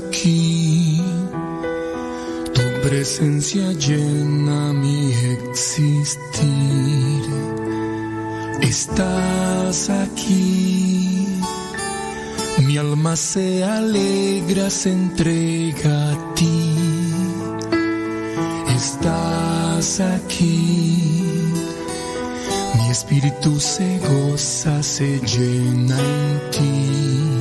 aquí, tu presencia llena mi existir. Estás aquí, mi alma se alegra, se entrega a ti. Estás aquí, mi espíritu se goza, se llena en ti.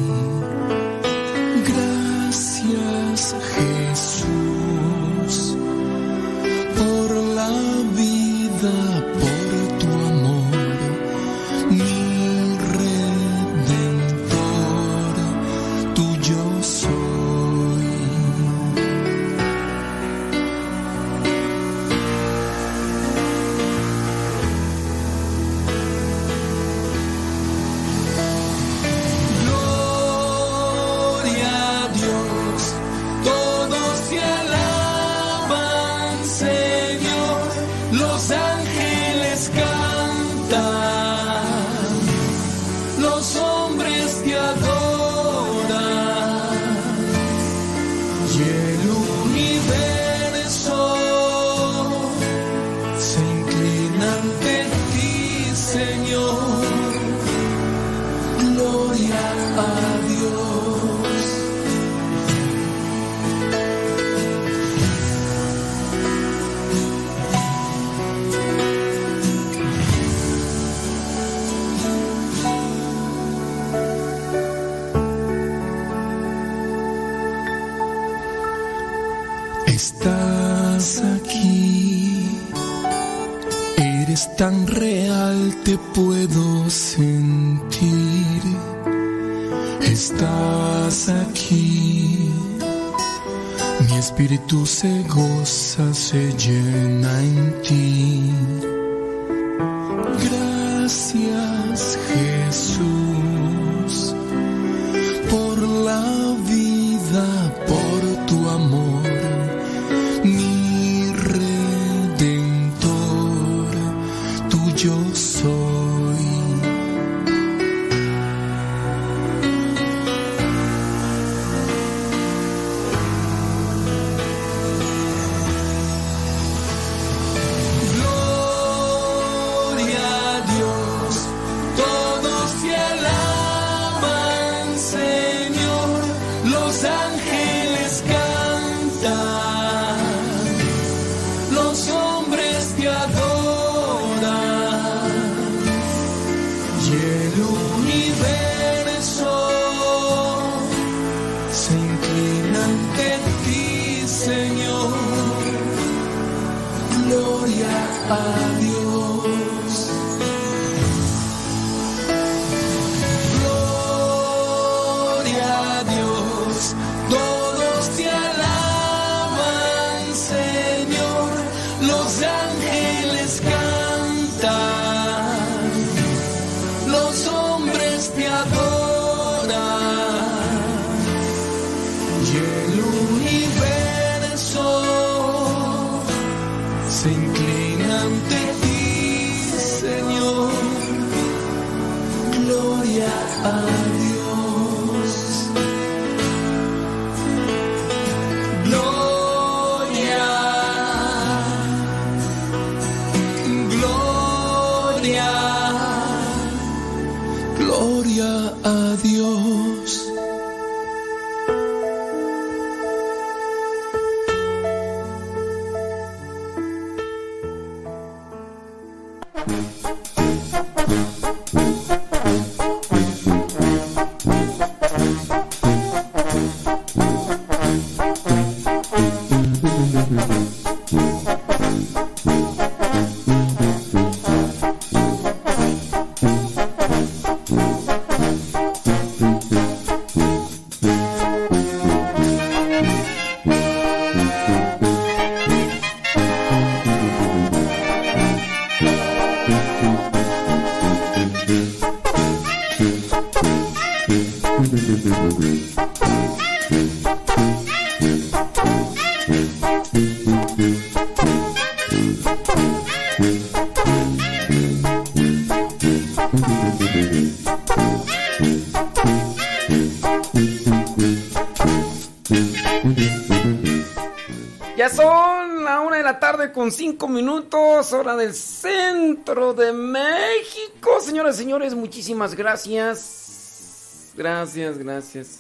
Cinco minutos, hora del centro de México. Señoras y señores, muchísimas gracias. Gracias, gracias.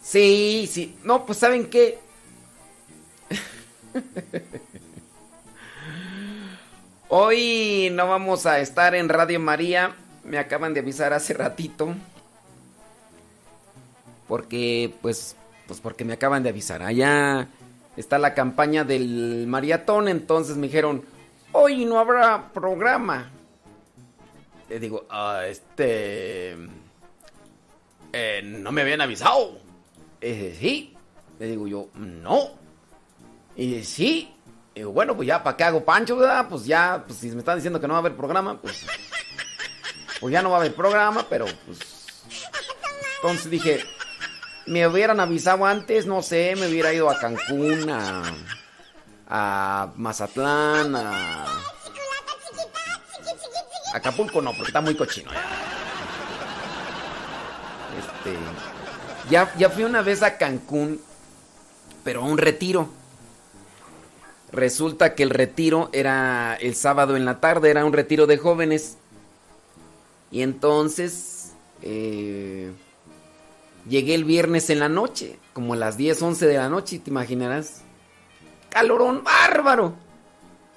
Sí, sí. No, pues ¿saben qué? Hoy no vamos a estar en Radio María. Me acaban de avisar hace ratito. Porque, pues, pues porque me acaban de avisar. Allá está la campaña del maratón. Entonces me dijeron, hoy no habrá programa. Le digo, ah, este... Eh, no me habían avisado. Eh, sí. Le digo yo, no. Y sí. Y bueno, pues ya, ¿para qué hago pancho? Pues ya, pues si me están diciendo que no va a haber programa, pues. Pues ya no va a haber programa, pero pues. Entonces dije, me hubieran avisado antes, no sé, me hubiera ido a Cancún, a. a Mazatlán, a. Acapulco no, porque está muy cochino. Este. Ya, ya fui una vez a Cancún, pero a un retiro. Resulta que el retiro era el sábado en la tarde, era un retiro de jóvenes. Y entonces eh, llegué el viernes en la noche, como a las 10, 11 de la noche, te imaginarás. Calorón bárbaro.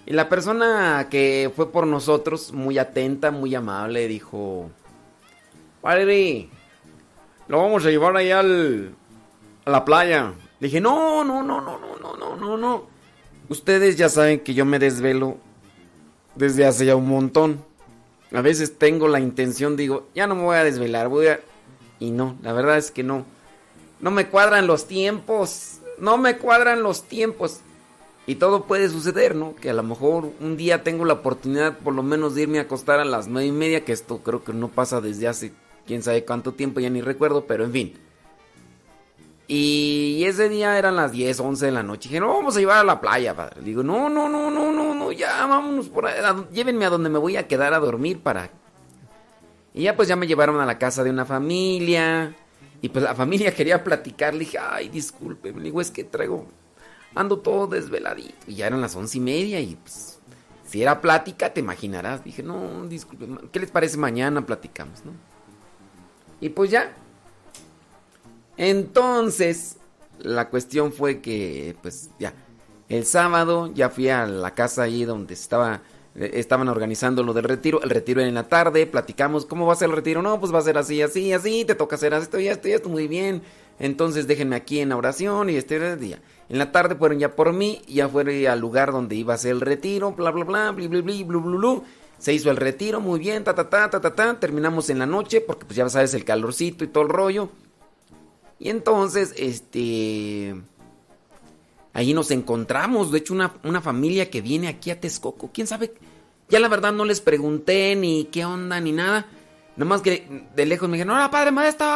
Y la persona que fue por nosotros, muy atenta, muy amable, dijo, Padre, lo vamos a llevar allá al, a la playa. dije, no, no, no, no, no, no, no, no, no. Ustedes ya saben que yo me desvelo desde hace ya un montón. A veces tengo la intención, digo, ya no me voy a desvelar, voy a... Y no, la verdad es que no. No me cuadran los tiempos. No me cuadran los tiempos. Y todo puede suceder, ¿no? Que a lo mejor un día tengo la oportunidad por lo menos de irme a acostar a las nueve y media, que esto creo que no pasa desde hace quién sabe cuánto tiempo, ya ni recuerdo, pero en fin. Y ese día eran las 10, 11 de la noche. Dije, no, vamos a llevar a la playa, padre. digo, no, no, no, no, no, no, ya vámonos por ahí. Llévenme a donde me voy a quedar a dormir para... Y ya pues ya me llevaron a la casa de una familia. Y pues la familia quería platicar. Le dije, ay, disculpe. Le digo, es que traigo... Ando todo desveladito. Y ya eran las once y media y pues... Si era plática, te imaginarás. Dije, no, disculpe. ¿Qué les parece mañana platicamos, no? Y pues ya, entonces, la cuestión fue que, pues ya, el sábado ya fui a la casa ahí donde estaba, eh, estaban organizando lo del retiro, el retiro era en la tarde, platicamos, ¿cómo va a ser el retiro? No, pues va a ser así, así, así, te toca hacer esto y esto y esto, muy bien. Entonces déjenme aquí en la oración y este día. En la tarde fueron ya por mí, ya fue al lugar donde iba a ser el retiro, bla, bla, bla, bli, bli, bli, blu. Se hizo el retiro, muy bien, ta, ta, ta, ta, ta, ta. Terminamos en la noche, porque pues ya sabes, el calorcito y todo el rollo. Y entonces, este... Allí nos encontramos, de hecho, una, una familia que viene aquí a Texcoco. ¿Quién sabe? Ya la verdad no les pregunté ni qué onda ni nada. Nomás que de lejos me dijeron, hola padre maestro,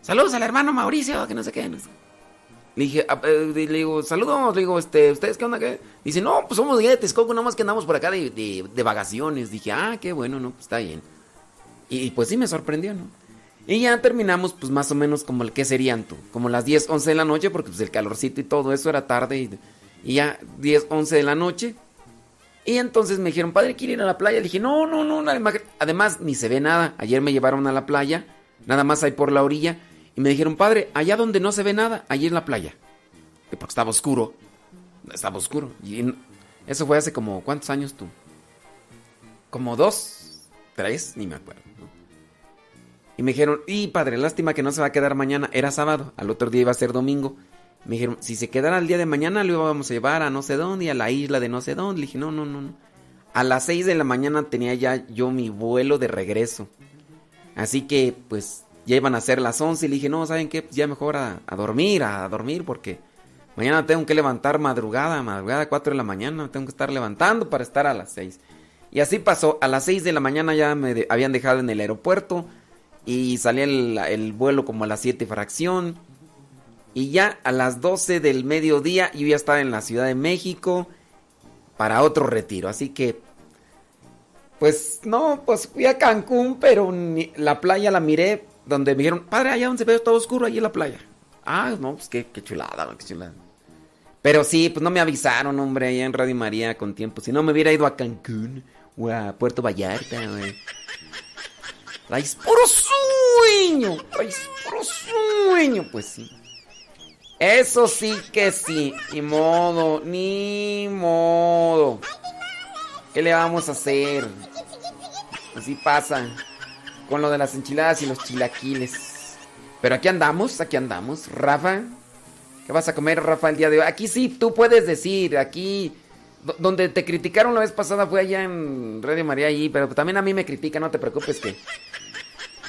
saludos al hermano Mauricio, que no sé qué. Le dije, ah, eh, le digo, saludos, le digo, este, ¿ustedes qué onda? Qué? Dice, no, pues somos de Texcoco, nomás que andamos por acá de, de, de, vacaciones. Dije, ah, qué bueno, no, pues está bien. Y, y pues sí me sorprendió, ¿no? Y ya terminamos, pues más o menos como el que serían tú, como las 10, 11 de la noche, porque pues el calorcito y todo eso era tarde, y, ya 10, 11 de la noche. Y entonces me dijeron, padre, ¿quiere ir a la playa? Le dije, no, no, no, además ni se ve nada. Ayer me llevaron a la playa, nada más ahí por la orilla, y me dijeron, padre, allá donde no se ve nada, allí en la playa. Porque estaba oscuro, estaba oscuro. Y eso fue hace como, ¿cuántos años tú? Como dos, tres, ni me acuerdo. Y me dijeron, y padre, lástima que no se va a quedar mañana. Era sábado, al otro día iba a ser domingo. Me dijeron, si se quedara el día de mañana, lo íbamos a llevar a no sé dónde, a la isla de no sé dónde. Le dije, no, no, no. A las 6 de la mañana tenía ya yo mi vuelo de regreso. Así que, pues, ya iban a ser las 11. Y le dije, no, ¿saben qué? Ya mejor a, dormir, a dormir, porque mañana tengo que levantar madrugada, madrugada a 4 de la mañana. Tengo que estar levantando para estar a las 6. Y así pasó. A las 6 de la mañana ya me habían dejado en el aeropuerto. Y salía el, vuelo como a las 7 fracción. Y ya a las 12 del mediodía yo ya estaba en la Ciudad de México para otro retiro. Así que, pues no, pues fui a Cancún, pero la playa la miré donde me dijeron, padre, allá donde se ve todo oscuro, ahí en la playa. Ah, no, pues qué, qué chulada, qué chulada. Pero sí, pues no me avisaron, hombre, allá en Radio María con tiempo. Si no, me hubiera ido a Cancún o a Puerto Vallarta, güey. Traes puro sueño, traes puro sueño, pues sí. Eso sí que sí, ni modo, ni modo. ¿Qué le vamos a hacer? Así pasa con lo de las enchiladas y los chilaquiles. Pero aquí andamos, aquí andamos. Rafa, ¿qué vas a comer, Rafa, el día de hoy? Aquí sí, tú puedes decir, aquí... Donde te criticaron la vez pasada fue allá en Radio María allí, pero también a mí me critican, no te preocupes que...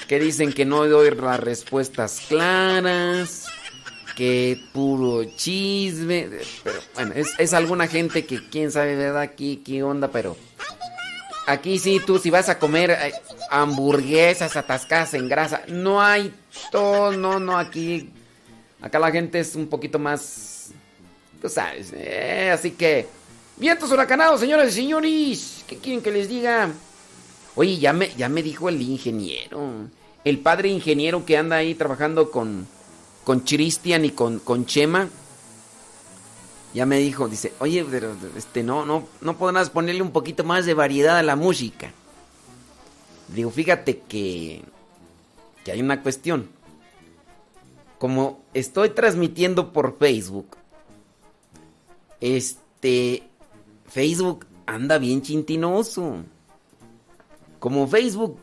Que dicen que no doy las respuestas claras, que puro chisme, pero bueno, es, es alguna gente que quién sabe, ¿verdad? Aquí, qué onda, pero... Aquí sí, tú si vas a comer eh, hamburguesas atascadas en grasa, no hay todo, no, no, aquí, acá la gente es un poquito más, tú sabes, eh, así que, vientos huracanados, señoras y señores, ¿qué quieren que les diga? Oye, ya me, ya me dijo el ingeniero, el padre ingeniero que anda ahí trabajando con, con Cristian y con, con Chema, ya me dijo, dice, oye, pero este, no, no, no podrás ponerle un poquito más de variedad a la música. Digo, fíjate que, que hay una cuestión. Como estoy transmitiendo por Facebook, este, Facebook anda bien chintinoso. Como Facebook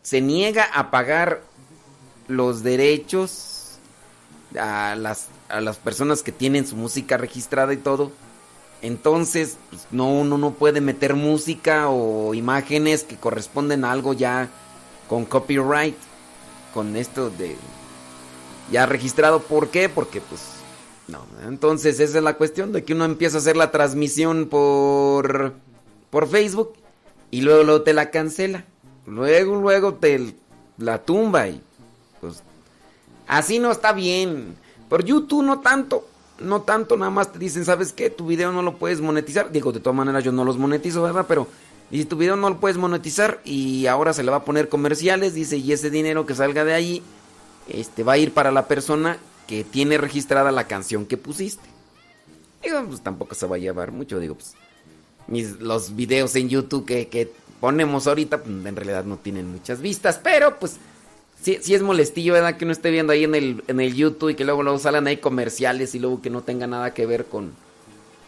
se niega a pagar los derechos a las a las personas que tienen su música registrada y todo. Entonces, pues, no, uno no puede meter música o imágenes que corresponden a algo ya con copyright, con esto de ya registrado. ¿Por qué? Porque pues no. Entonces esa es la cuestión de que uno empieza a hacer la transmisión por por Facebook y luego, luego te la cancela. Luego, luego te la tumba y pues así no está bien. Por YouTube no tanto. No tanto, nada más te dicen, ¿sabes qué? Tu video no lo puedes monetizar. Digo, de todas maneras yo no los monetizo, ¿verdad? Pero dice, tu video no lo puedes monetizar y ahora se le va a poner comerciales, dice, y ese dinero que salga de ahí, este, va a ir para la persona que tiene registrada la canción que pusiste. Digo, pues tampoco se va a llevar mucho, digo, pues los videos en YouTube que, que ponemos ahorita, pues, en realidad no tienen muchas vistas, pero pues sí, es molestillo, ¿verdad? Que uno esté viendo ahí en el, en el YouTube y que luego, luego salgan ahí comerciales y luego que no tenga nada que ver con,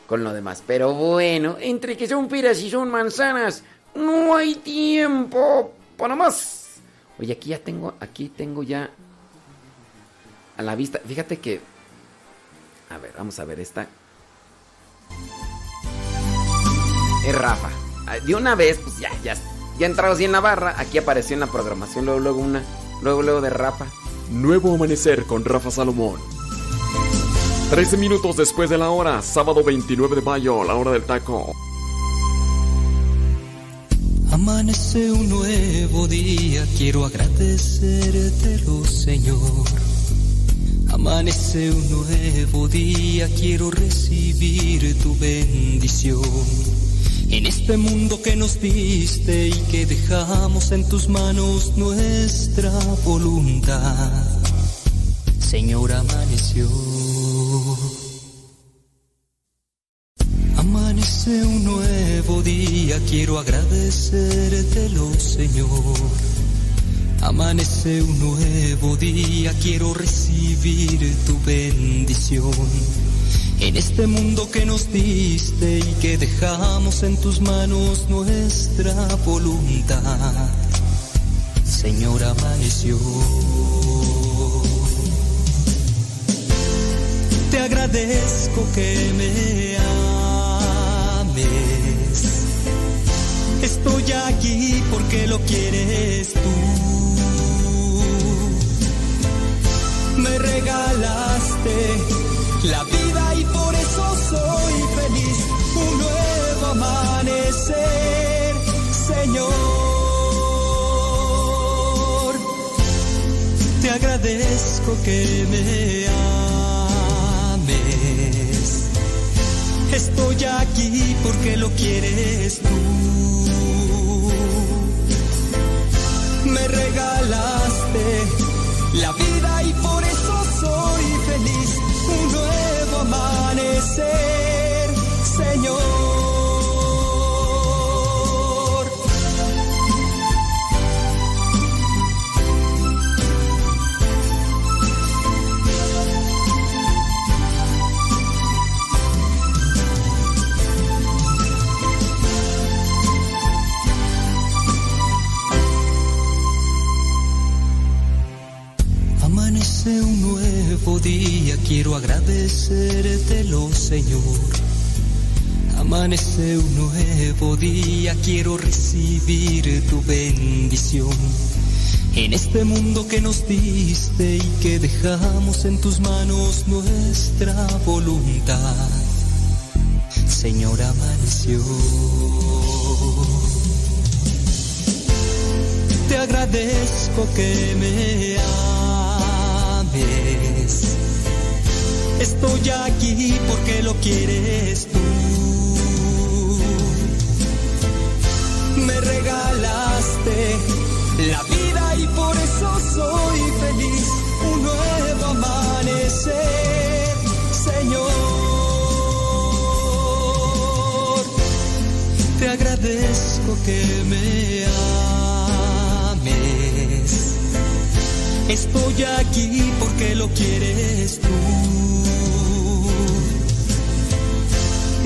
con lo demás. Pero bueno, entre que son piras y son manzanas, no hay tiempo para más. Oye, aquí ya tengo, aquí tengo ya a la vista. Fíjate que, a ver, vamos a ver esta. Es Rafa. De una vez, pues ya, ya, ya entrado así en la barra. Aquí apareció en la programación luego, luego una Luego, luego de Rafa. Nuevo amanecer con Rafa Salomón. 13 minutos después de la hora, sábado 29 de mayo, la hora del taco. Amanece un nuevo día, quiero agradecértelo, Señor. Amanece un nuevo día, quiero recibir tu bendición en este mundo que nos diste y que dejamos en tus manos nuestra voluntad. Señor, amaneció. Amanece un nuevo día, quiero agradecértelo, Señor. Amanece un nuevo día, quiero recibir tu bendición en este mundo que nos diste y que dejamos en tus manos nuestra voluntad. Señor, amaneció. Te agradezco que me ames. Estoy aquí porque lo quieres tú. Me regalaste la vida y por eso soy feliz. Un nuevo amanecer, Señor. Te agradezco que me ames. Estoy aquí porque lo quieres tú. me regalaste la vida y por eso soy feliz. Un nuevo amanecer, Señor. Nuevo día, quiero recibir tu bendición. En este mundo que nos diste y que dejamos en tus manos nuestra voluntad. Señor, amaneció. Te agradezco que me ames. Estoy aquí porque lo quieres tú. Regalaste la vida y por eso soy feliz. Un nuevo amanecer, Señor. Te agradezco que me ames. Estoy aquí porque lo quieres tú.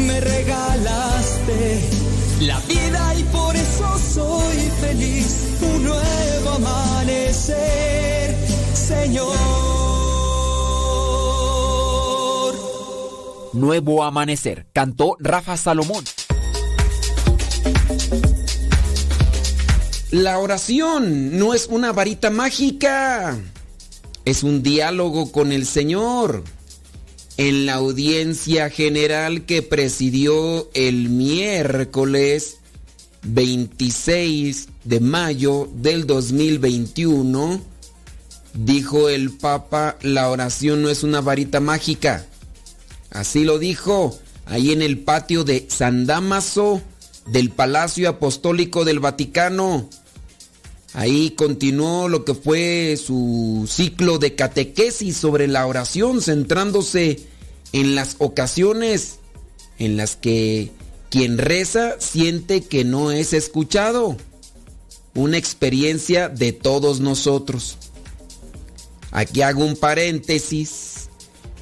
Me regalaste la vida y por eso soy feliz. Un nuevo amanecer, Señor. Nuevo Amanecer, cantó Rafa Salomón. La oración no es una varita mágica, es un diálogo con el Señor. En la audiencia general que presidió el miércoles 26 de mayo del 2021, dijo el Papa, la oración no es una varita mágica. Así lo dijo ahí en el patio de San Damaso del Palacio Apostólico del Vaticano. Ahí continuó lo que fue su ciclo de catequesis sobre la oración, centrándose en las ocasiones en las que quien reza siente que no es escuchado. Una experiencia de todos nosotros. Aquí hago un paréntesis,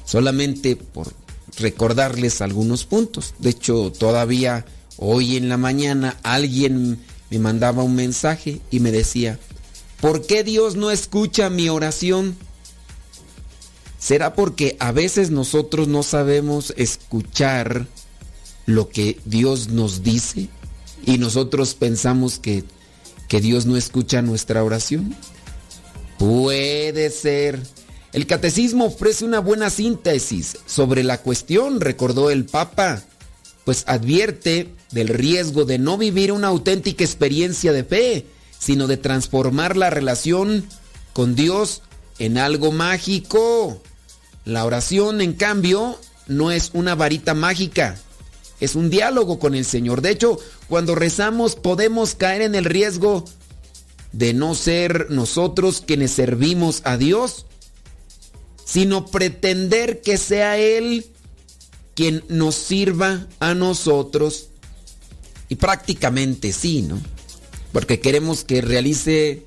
solamente por recordarles algunos puntos. De hecho, todavía hoy en la mañana alguien me mandaba un mensaje y me decía, ¿por qué Dios no escucha mi oración? ¿Será porque a veces nosotros no sabemos escuchar lo que Dios nos dice y nosotros pensamos que, que Dios no escucha nuestra oración? Puede ser. El catecismo ofrece una buena síntesis sobre la cuestión, recordó el Papa, pues advierte del riesgo de no vivir una auténtica experiencia de fe, sino de transformar la relación con Dios en algo mágico. La oración, en cambio, no es una varita mágica, es un diálogo con el Señor. De hecho, cuando rezamos podemos caer en el riesgo de no ser nosotros quienes servimos a Dios, sino pretender que sea Él quien nos sirva a nosotros. Y prácticamente sí, ¿no? Porque queremos que realice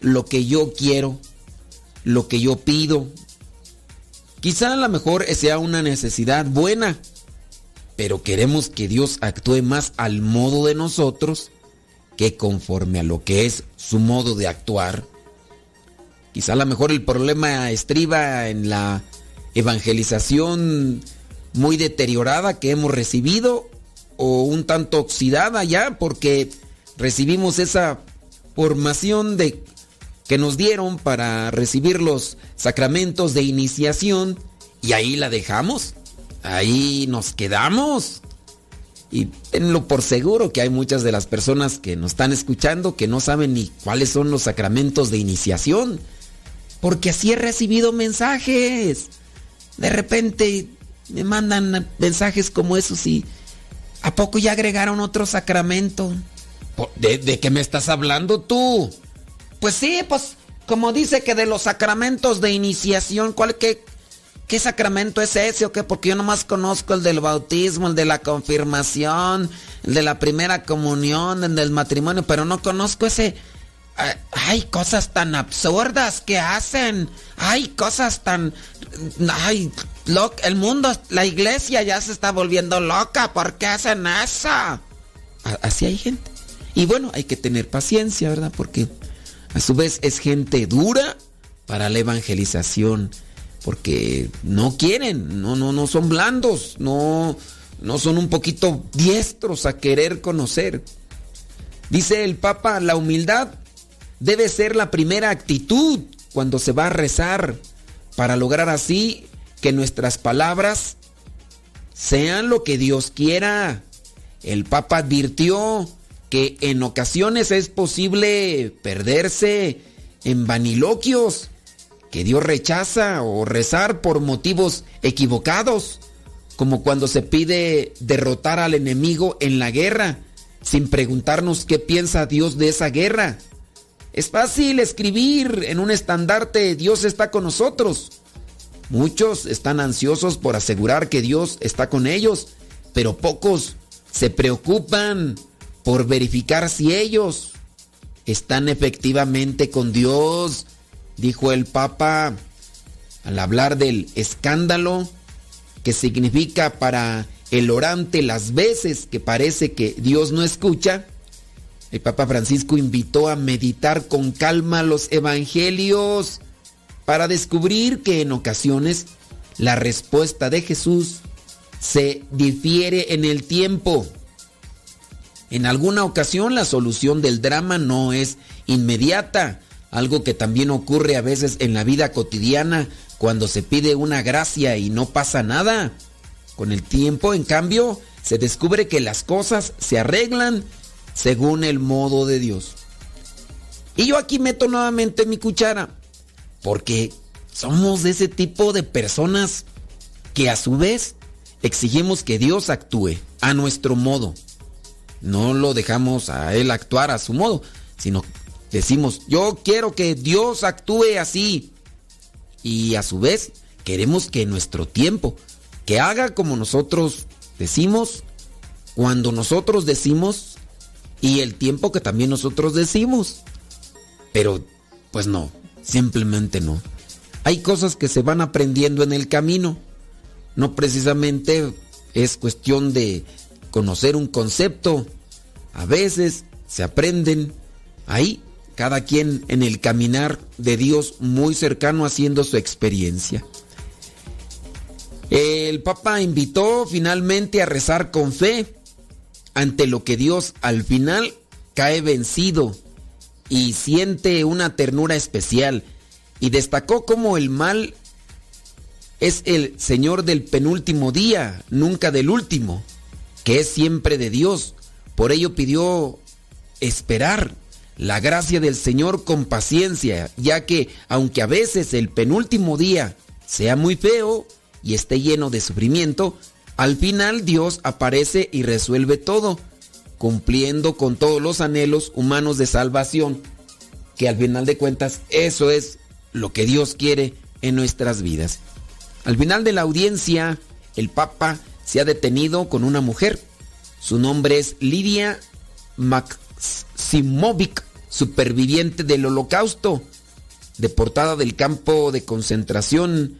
lo que yo quiero, lo que yo pido. Quizá a lo mejor sea una necesidad buena, pero queremos que Dios actúe más al modo de nosotros que conforme a lo que es su modo de actuar. Quizá a lo mejor el problema estriba en la evangelización muy deteriorada que hemos recibido o un tanto oxidada ya porque recibimos esa formación de que nos dieron para recibir los sacramentos de iniciación y ahí la dejamos. Ahí nos quedamos. Y tenlo por seguro que hay muchas de las personas que nos están escuchando que no saben ni cuáles son los sacramentos de iniciación. Porque así he recibido mensajes. De repente me mandan mensajes como esos y ¿a poco ya agregaron otro sacramento? ¿De, de qué me estás hablando tú? Pues sí, pues como dice que de los sacramentos de iniciación, ¿cuál qué, qué sacramento es ese o qué? Porque yo nomás conozco el del bautismo, el de la confirmación, el de la primera comunión, el del matrimonio, pero no conozco ese hay cosas tan absurdas que hacen. Hay cosas tan... Ay, el mundo, la iglesia ya se está volviendo loca. ¿Por qué hacen eso? Así hay gente. Y bueno, hay que tener paciencia, ¿verdad? Porque a su vez es gente dura para la evangelización. porque no quieren, no, no, no son blandos, no, no son un poquito diestros a querer conocer. Dice el Papa, la humildad debe ser la primera actitud cuando se va a rezar para lograr así que nuestras palabras sean lo que Dios quiera. El Papa advirtió que en ocasiones es posible perderse en vaniloquios que Dios rechaza o rezar por motivos equivocados, como cuando se pide derrotar al enemigo en la guerra, sin preguntarnos qué piensa Dios de esa guerra. Es fácil escribir en un estandarte Dios está con nosotros. Muchos están ansiosos por asegurar que Dios está con ellos, pero pocos se preocupan por verificar si ellos están efectivamente con Dios, dijo el Papa al hablar del escándalo que significa para el orante las veces que parece que Dios no escucha. El Papa Francisco invitó a meditar con calma los evangelios para descubrir que en ocasiones la respuesta de Jesús se difiere en el tiempo. En alguna ocasión la solución del drama no es inmediata, algo que también ocurre a veces en la vida cotidiana cuando se pide una gracia y no pasa nada. Con el tiempo, en cambio, se descubre que las cosas se arreglan según el modo de Dios. Y yo aquí meto nuevamente mi cuchara, porque somos de ese tipo de personas que a su vez exigimos que Dios actúe a nuestro modo. No lo dejamos a Él actuar a su modo, sino decimos, yo quiero que Dios actúe así. Y a su vez queremos que nuestro tiempo, que haga como nosotros decimos, cuando nosotros decimos, y el tiempo que también nosotros decimos. Pero, pues no, simplemente no. Hay cosas que se van aprendiendo en el camino. No precisamente es cuestión de conocer un concepto. A veces se aprenden ahí, cada quien en el caminar de Dios muy cercano haciendo su experiencia. El Papa invitó finalmente a rezar con fe ante lo que Dios al final cae vencido y siente una ternura especial y destacó como el mal es el Señor del penúltimo día, nunca del último que es siempre de Dios. Por ello pidió esperar la gracia del Señor con paciencia, ya que aunque a veces el penúltimo día sea muy feo y esté lleno de sufrimiento, al final Dios aparece y resuelve todo, cumpliendo con todos los anhelos humanos de salvación, que al final de cuentas eso es lo que Dios quiere en nuestras vidas. Al final de la audiencia, el Papa se ha detenido con una mujer. Su nombre es Lidia Maximovic, superviviente del holocausto, deportada del campo de concentración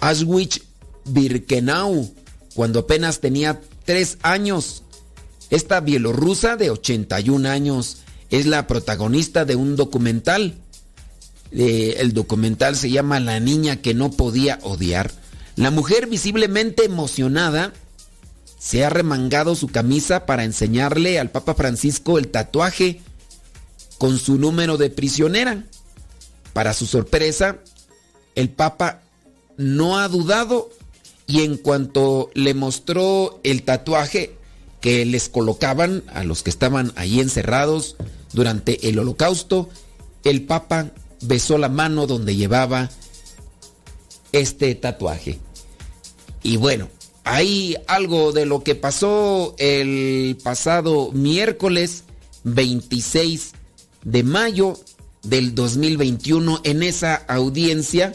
Auschwitz-Birkenau, cuando apenas tenía tres años. Esta bielorrusa de 81 años es la protagonista de un documental. Eh, el documental se llama La niña que no podía odiar. La mujer visiblemente emocionada se ha remangado su camisa para enseñarle al Papa Francisco el tatuaje con su número de prisionera. Para su sorpresa, el Papa no ha dudado y en cuanto le mostró el tatuaje que les colocaban a los que estaban ahí encerrados durante el holocausto, el Papa besó la mano donde llevaba este tatuaje. Y bueno, hay algo de lo que pasó el pasado miércoles 26 de mayo del 2021 en esa audiencia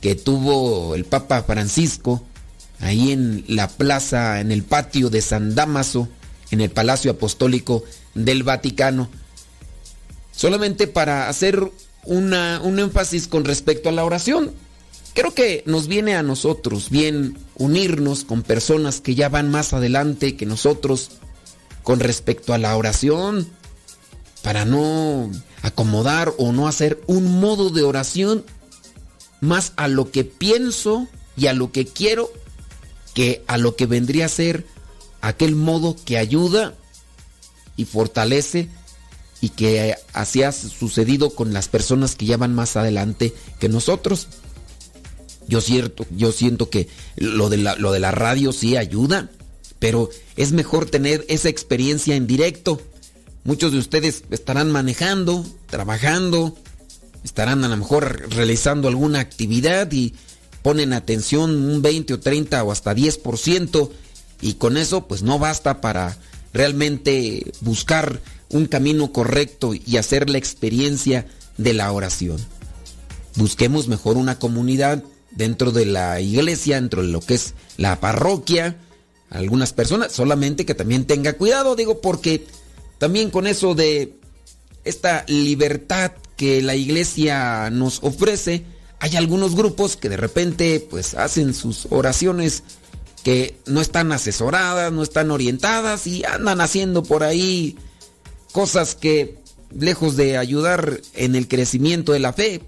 que tuvo el Papa Francisco ahí en la plaza, en el patio de San Damaso, en el Palacio Apostólico del Vaticano. Solamente para hacer una, un énfasis con respecto a la oración. Creo que nos viene a nosotros bien unirnos con personas que ya van más adelante que nosotros con respecto a la oración, para no acomodar o no hacer un modo de oración más a lo que pienso y a lo que quiero que a lo que vendría a ser aquel modo que ayuda y fortalece y que así ha sucedido con las personas que ya van más adelante que nosotros. Yo, cierto, yo siento que lo de, la, lo de la radio sí ayuda, pero es mejor tener esa experiencia en directo. Muchos de ustedes estarán manejando, trabajando, estarán a lo mejor realizando alguna actividad y ponen atención un 20 o 30 o hasta 10% y con eso pues no basta para realmente buscar un camino correcto y hacer la experiencia de la oración. Busquemos mejor una comunidad dentro de la iglesia, dentro de lo que es la parroquia, algunas personas, solamente que también tenga cuidado, digo, porque también con eso de esta libertad que la iglesia nos ofrece, hay algunos grupos que de repente pues hacen sus oraciones que no están asesoradas, no están orientadas y andan haciendo por ahí cosas que lejos de ayudar en el crecimiento de la fe,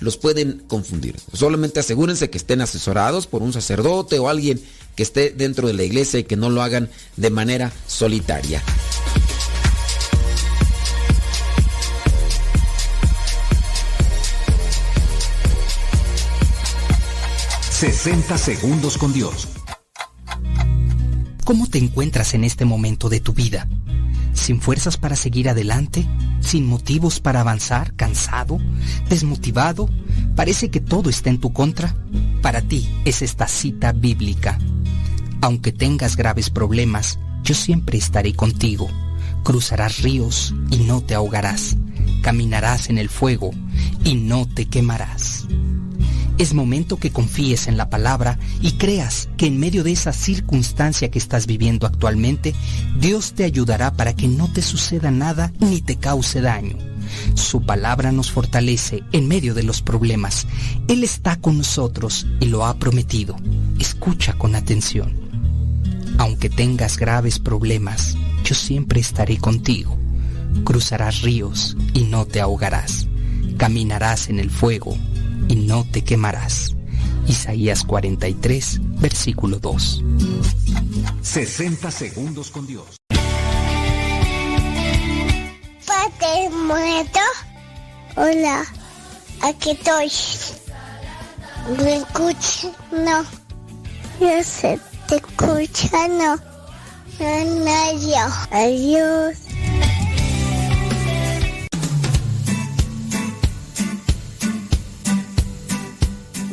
los pueden confundir. Solamente asegúrense que estén asesorados por un sacerdote o alguien que esté dentro de la iglesia y que no lo hagan de manera solitaria. 60 segundos con Dios. ¿Cómo te encuentras en este momento de tu vida? ¿Sin fuerzas para seguir adelante? ¿Sin motivos para avanzar? ¿Cansado? ¿Desmotivado? ¿Parece que todo está en tu contra? Para ti es esta cita bíblica. Aunque tengas graves problemas, yo siempre estaré contigo. Cruzarás ríos y no te ahogarás. Caminarás en el fuego y no te quemarás. Es momento que confíes en la palabra y creas que en medio de esa circunstancia que estás viviendo actualmente, Dios te ayudará para que no te suceda nada ni te cause daño. Su palabra nos fortalece en medio de los problemas. Él está con nosotros y lo ha prometido. Escucha con atención. Aunque tengas graves problemas, yo siempre estaré contigo. Cruzarás ríos y no te ahogarás. Caminarás en el fuego y no te quemarás. Isaías 43, versículo 2. 60 segundos con Dios. Padre muerto. Hola, aquí estoy. ¿Me escuchas? No. Yo sé, te escucha, no. No, no, yo. Adiós.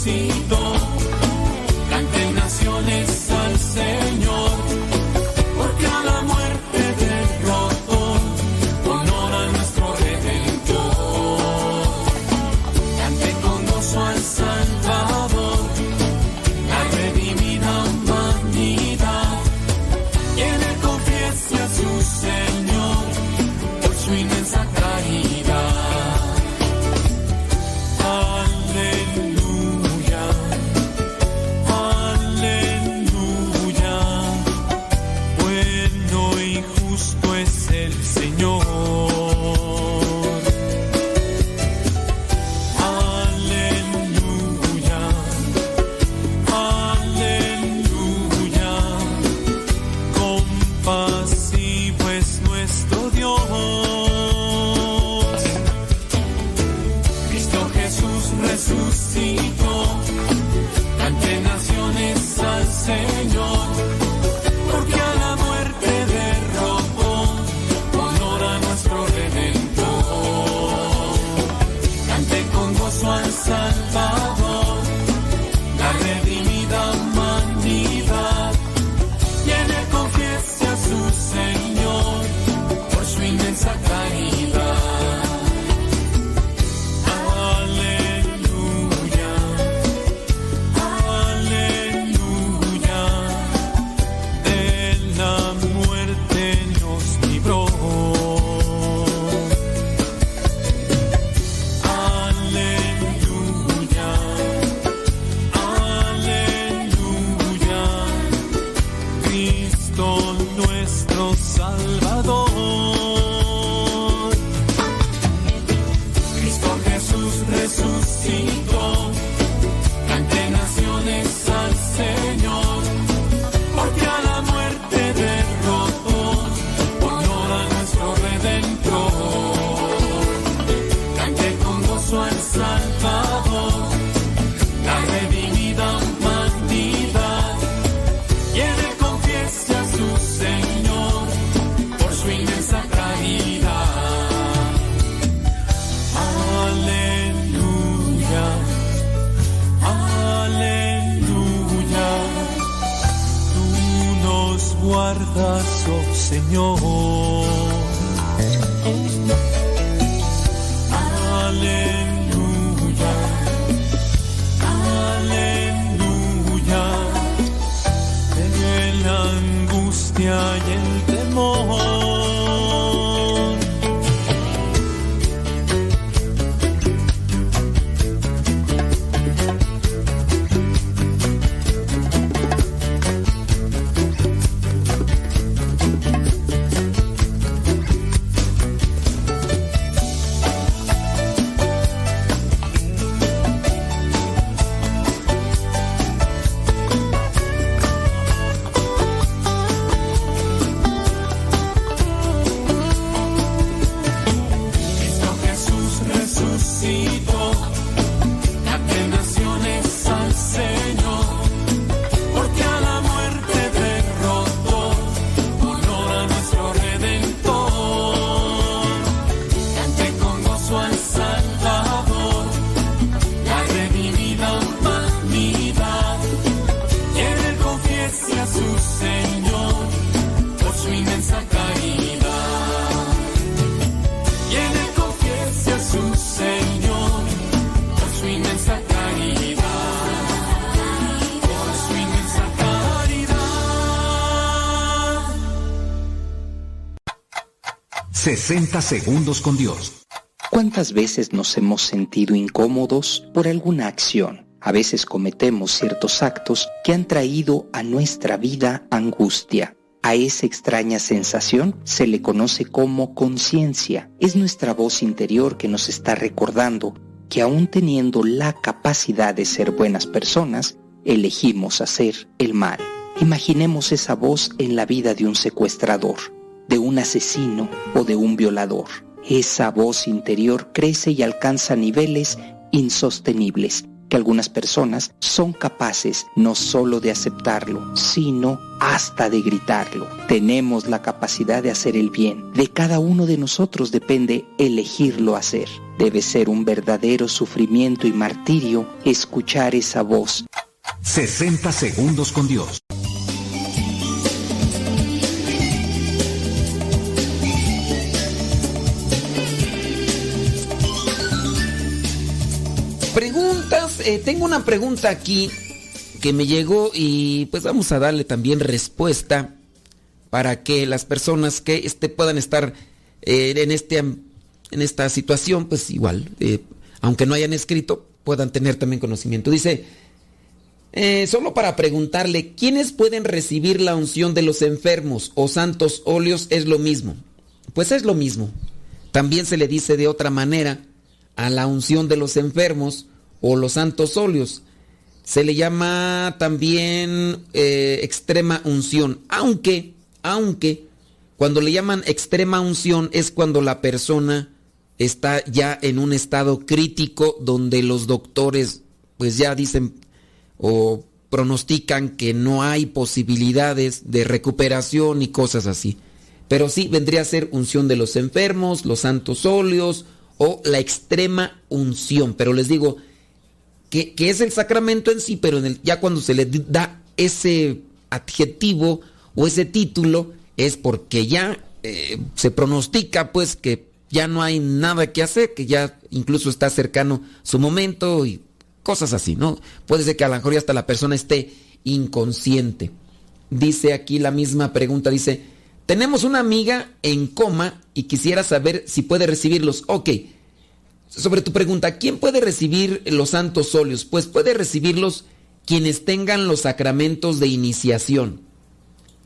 Señor 60 segundos con Dios. ¿Cuántas veces nos hemos sentido incómodos por alguna acción? A veces cometemos ciertos actos que han traído a nuestra vida angustia. A esa extraña sensación se le conoce como conciencia. Es nuestra voz interior que nos está recordando que aún teniendo la capacidad de ser buenas personas, elegimos hacer el mal. Imaginemos esa voz en la vida de un secuestrador, de un asesino o de un violador. Esa voz interior crece y alcanza niveles insostenibles que algunas personas son capaces no solo de aceptarlo, sino hasta de gritarlo. Tenemos la capacidad de hacer el bien. De cada uno de nosotros depende elegirlo hacer. Debe ser un verdadero sufrimiento y martirio escuchar esa voz 60 segundos con Dios. Eh, tengo una pregunta aquí que me llegó y pues vamos a darle también respuesta para que las personas que este, puedan estar eh, en, este, en esta situación, pues igual, eh, aunque no hayan escrito, puedan tener también conocimiento. Dice, solo para preguntarle, ¿quiénes pueden recibir la unción de los enfermos o santos óleos? Es lo mismo. Pues es lo mismo. También se le dice de otra manera a la unción de los enfermos o los santos óleos. Se le llama también eh, extrema unción, aunque, aunque, cuando le llaman extrema unción es cuando la persona está ya en un estado crítico donde los doctores pues ya dicen o pronostican que no hay posibilidades de recuperación y cosas así. Pero sí vendría a ser unción de los enfermos, los santos óleos o la extrema unción. Pero les digo que, que es el sacramento en sí, pero en el, ya cuando se le da ese adjetivo o ese título es porque ya eh, se pronostica pues que ya no hay nada que hacer, que ya incluso está cercano su momento y cosas así, ¿no? Puede ser que a lo mejor hasta la persona esté inconsciente. Dice aquí la misma pregunta, dice, tenemos una amiga en coma y quisiera saber si puede recibirlos. Ok, sobre tu pregunta, ¿quién puede recibir los santos óleos? Pues puede recibirlos quienes tengan los sacramentos de iniciación.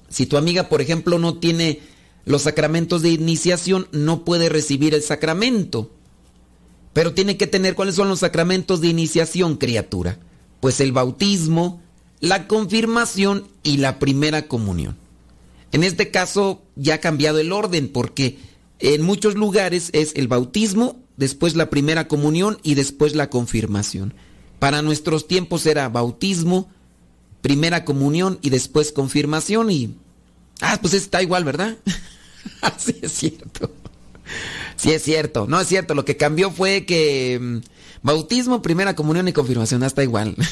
Si tu amiga, por ejemplo, no tiene los sacramentos de iniciación, no puede recibir el sacramento. Pero tiene que tener cuáles son los sacramentos de iniciación, criatura. Pues el bautismo, la confirmación y la primera comunión. En este caso ya ha cambiado el orden porque en muchos lugares es el bautismo, después la primera comunión y después la confirmación. Para nuestros tiempos era bautismo, primera comunión y después confirmación y... Ah, pues está igual, ¿verdad? sí es cierto. Sí es cierto. No es cierto. Lo que cambió fue que mm, bautismo, primera comunión y confirmación. Ah, está igual.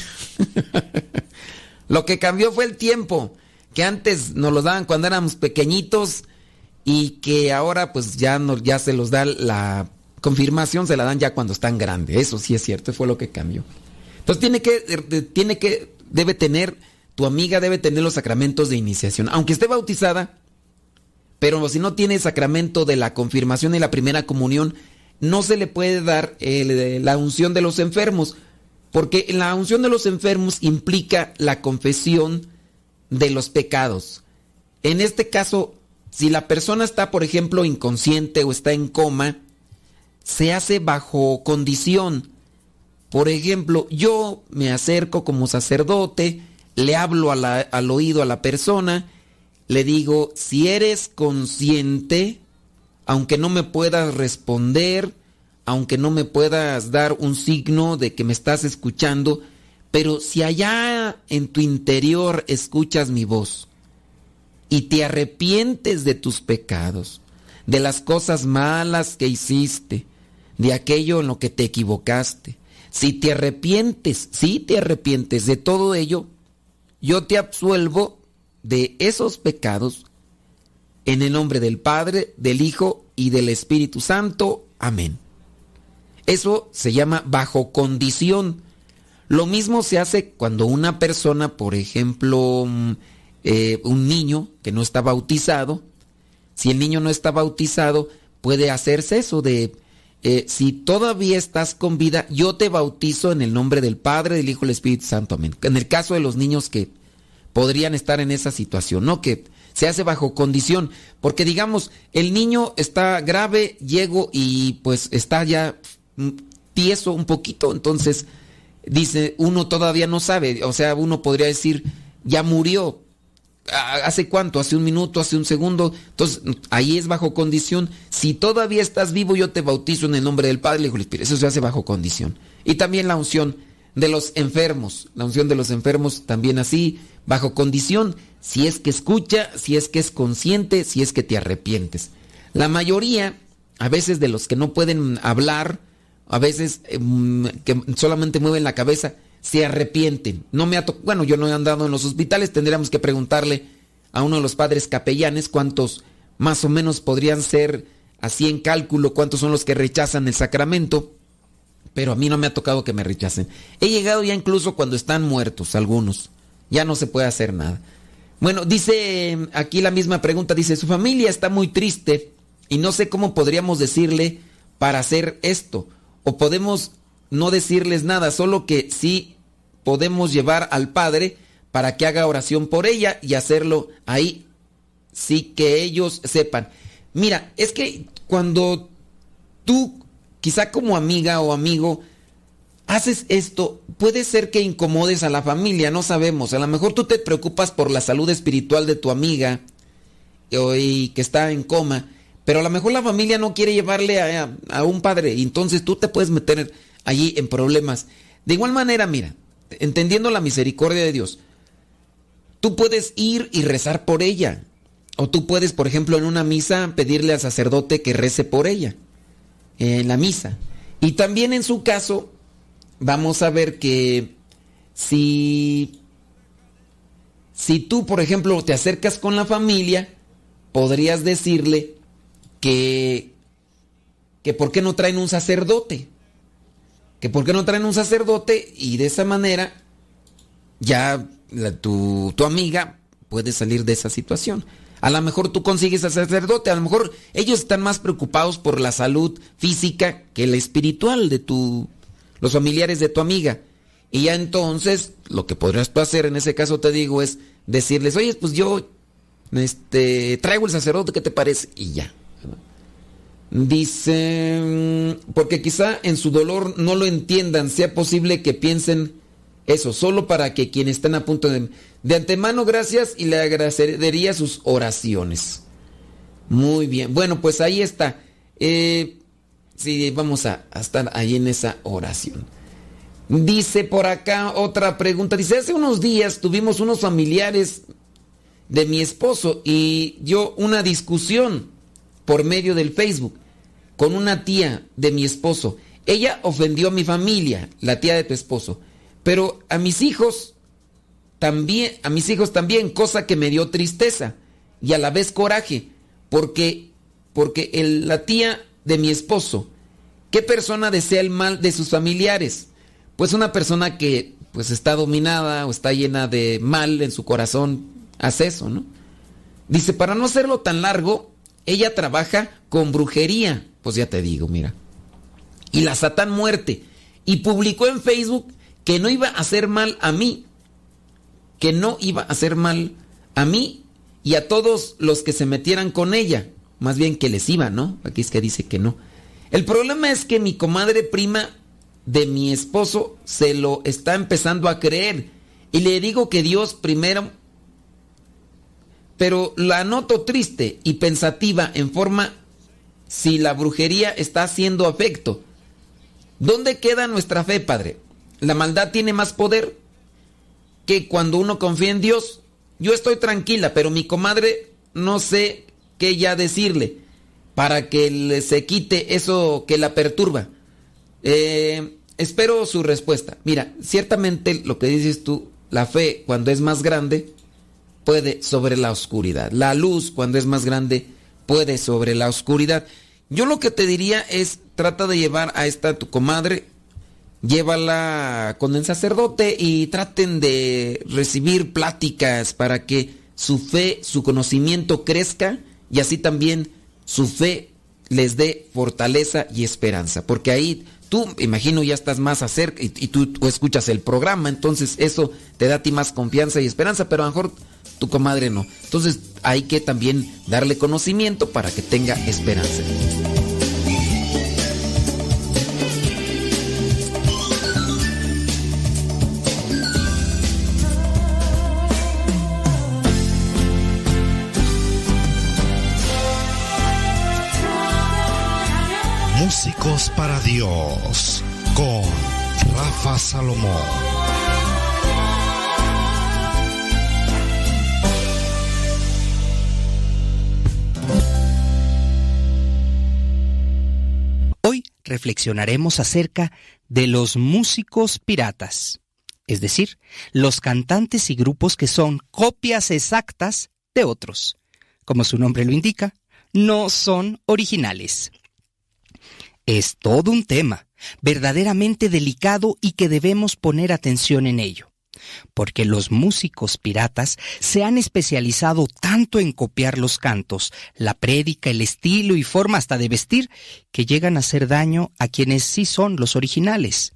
Lo que cambió fue el tiempo. que antes nos los daban cuando éramos pequeñitos y que ahora pues ya, no, ya se los da la confirmación, se la dan ya cuando están grandes. Eso sí es cierto, fue lo que cambió. Entonces tiene que, tiene que, debe tener, tu amiga debe tener los sacramentos de iniciación. Aunque esté bautizada, pero si no tiene sacramento de la confirmación y la primera comunión, no se le puede dar la unción de los enfermos, porque la unción de los enfermos implica la confesión de los pecados. En este caso, si la persona está, por ejemplo, inconsciente o está en coma, se hace bajo condición. Por ejemplo, yo me acerco como sacerdote, le hablo al oído a la persona, le digo, si eres consciente, aunque no me puedas responder, aunque no me puedas dar un signo de que me estás escuchando, pero si allá en tu interior escuchas mi voz y te arrepientes de tus pecados, de las cosas malas que hiciste, de aquello en lo que te equivocaste, si te arrepientes, si te arrepientes de todo ello, yo te absuelvo de esos pecados en el nombre del Padre, del Hijo y del Espíritu Santo. Amén. Eso se llama bajo condición. Lo mismo se hace cuando una persona, por ejemplo, mm, eh, un niño que no está bautizado, si el niño no está bautizado, puede hacerse eso de, eh, si todavía estás con vida, yo te bautizo en el nombre del Padre, del Hijo y del Espíritu Santo. Amén. En el caso de los niños que podrían estar en esa situación, ¿no? Que se hace bajo condición, porque digamos, el niño está grave, llego y pues está ya tieso un poquito, entonces dice, uno todavía no sabe, o sea, uno podría decir, ya murió. ¿Hace cuánto? ¿Hace un minuto? ¿Hace un segundo? Entonces, ahí es bajo condición. Si todavía estás vivo, yo te bautizo en el nombre del Padre, y Espíritu. Eso se hace bajo condición. Y también la unción de los enfermos. La unción de los enfermos también así, bajo condición. Si es que escucha, si es que es consciente, si es que te arrepientes. La mayoría, a veces de los que no pueden hablar, a veces em, que solamente mueven la cabeza, se arrepienten. No me ha bueno, yo no he andado en los hospitales, tendríamos que preguntarle a uno de los padres capellanes cuántos más o menos podrían ser así en cálculo, cuántos son los que rechazan el sacramento, pero a mí no me ha tocado que me rechacen. He llegado ya incluso cuando están muertos algunos, ya no se puede hacer nada. Bueno, dice aquí la misma pregunta, dice, su familia está muy triste y no sé cómo podríamos decirle para hacer esto o podemos no decirles nada, solo que sí podemos llevar al Padre para que haga oración por ella y hacerlo ahí, sí que ellos sepan. Mira, es que cuando tú, quizá como amiga o amigo, haces esto, puede ser que incomodes a la familia, no sabemos. A lo mejor tú te preocupas por la salud espiritual de tu amiga y que está en coma pero a lo mejor la familia no quiere llevarle a, un padre entonces tú te puedes meter allí en problemas. De igual manera, mira, entendiendo la misericordia de Dios, tú puedes ir y rezar por ella. O tú puedes, por ejemplo, en una misa pedirle al sacerdote que rece por ella. En la misa. Y también en su caso, vamos a ver que si, si tú, por ejemplo, te acercas con la familia, podrías decirle que, que por qué no traen un sacerdote, que por qué no traen un sacerdote y de esa manera ya tu, tu amiga puede salir de esa situación. A lo mejor tú consigues al sacerdote, a lo mejor ellos están más preocupados por la salud física que la espiritual de tu, los familiares de tu amiga. Y ya entonces, lo que podrías tú hacer en ese caso, te digo, es decirles, oye, pues yo este, traigo el sacerdote, ¿qué te parece? Y ya. Dice, porque quizá en su dolor no lo entiendan, sea posible que piensen eso, solo para que quienes estén a punto de... De antemano, gracias y le agradecería sus oraciones. Muy bien, bueno, pues ahí está. Eh, sí, vamos a, a estar ahí en esa oración. Dice por acá otra pregunta, dice, hace unos días tuvimos unos familiares de mi esposo y yo una discusión por medio del Facebook con una tía de mi esposo. Ella ofendió a mi familia, la tía de tu esposo, pero a mis hijos también, a mis hijos también, cosa que me dio tristeza y a la vez coraje, porque, porque la tía de mi esposo, ¿qué persona desea el mal de sus familiares? Pues una persona que pues está dominada o está llena de mal en su corazón, hace eso, ¿no? Dice, para no hacerlo tan largo, ella trabaja con brujería. Pues ya te digo, mira. Y la Satán muerte. Y publicó en Facebook que no iba a hacer mal a mí. Que no iba a hacer mal a mí y a todos los que se metieran con ella. Más bien que les iba, ¿no? Aquí es que dice que no. El problema es que mi comadre prima de mi esposo se lo está empezando a creer. Y le digo que Dios primero pero la noto triste y pensativa en forma si la brujería está haciendo afecto. ¿Dónde queda nuestra fe, Padre? ¿La maldad tiene más poder que cuando uno confía en Dios? Yo estoy tranquila, pero mi comadre no sé qué ya decirle para que se quite eso que la perturba. Eh, espero su respuesta. Mira, ciertamente lo que dices tú, la fe cuando es más grande puede sobre la oscuridad. La luz cuando es más grande puede sobre la oscuridad. Yo lo que te diría es trata de llevar a esta tu comadre, llévala con el sacerdote y traten de recibir pláticas para que su fe, su conocimiento crezca y así también su fe les dé fortaleza y esperanza. Porque ahí tú, imagino, ya estás más acerca y, tú, tú escuchas el programa, entonces eso te da a ti más confianza y esperanza, pero a lo mejor tu comadre no. Entonces hay que también darle conocimiento para que tenga esperanza. Músicos para Dios con Rafa Salomón. Hoy reflexionaremos acerca de los músicos piratas, es decir, los cantantes y grupos que son copias exactas de otros. Como su nombre lo indica, no son originales. Es todo un tema, verdaderamente delicado y que debemos poner atención en ello, porque los músicos piratas se han especializado tanto en copiar los cantos, la prédica, el estilo y forma hasta de vestir, que llegan a hacer daño a quienes sí son los originales.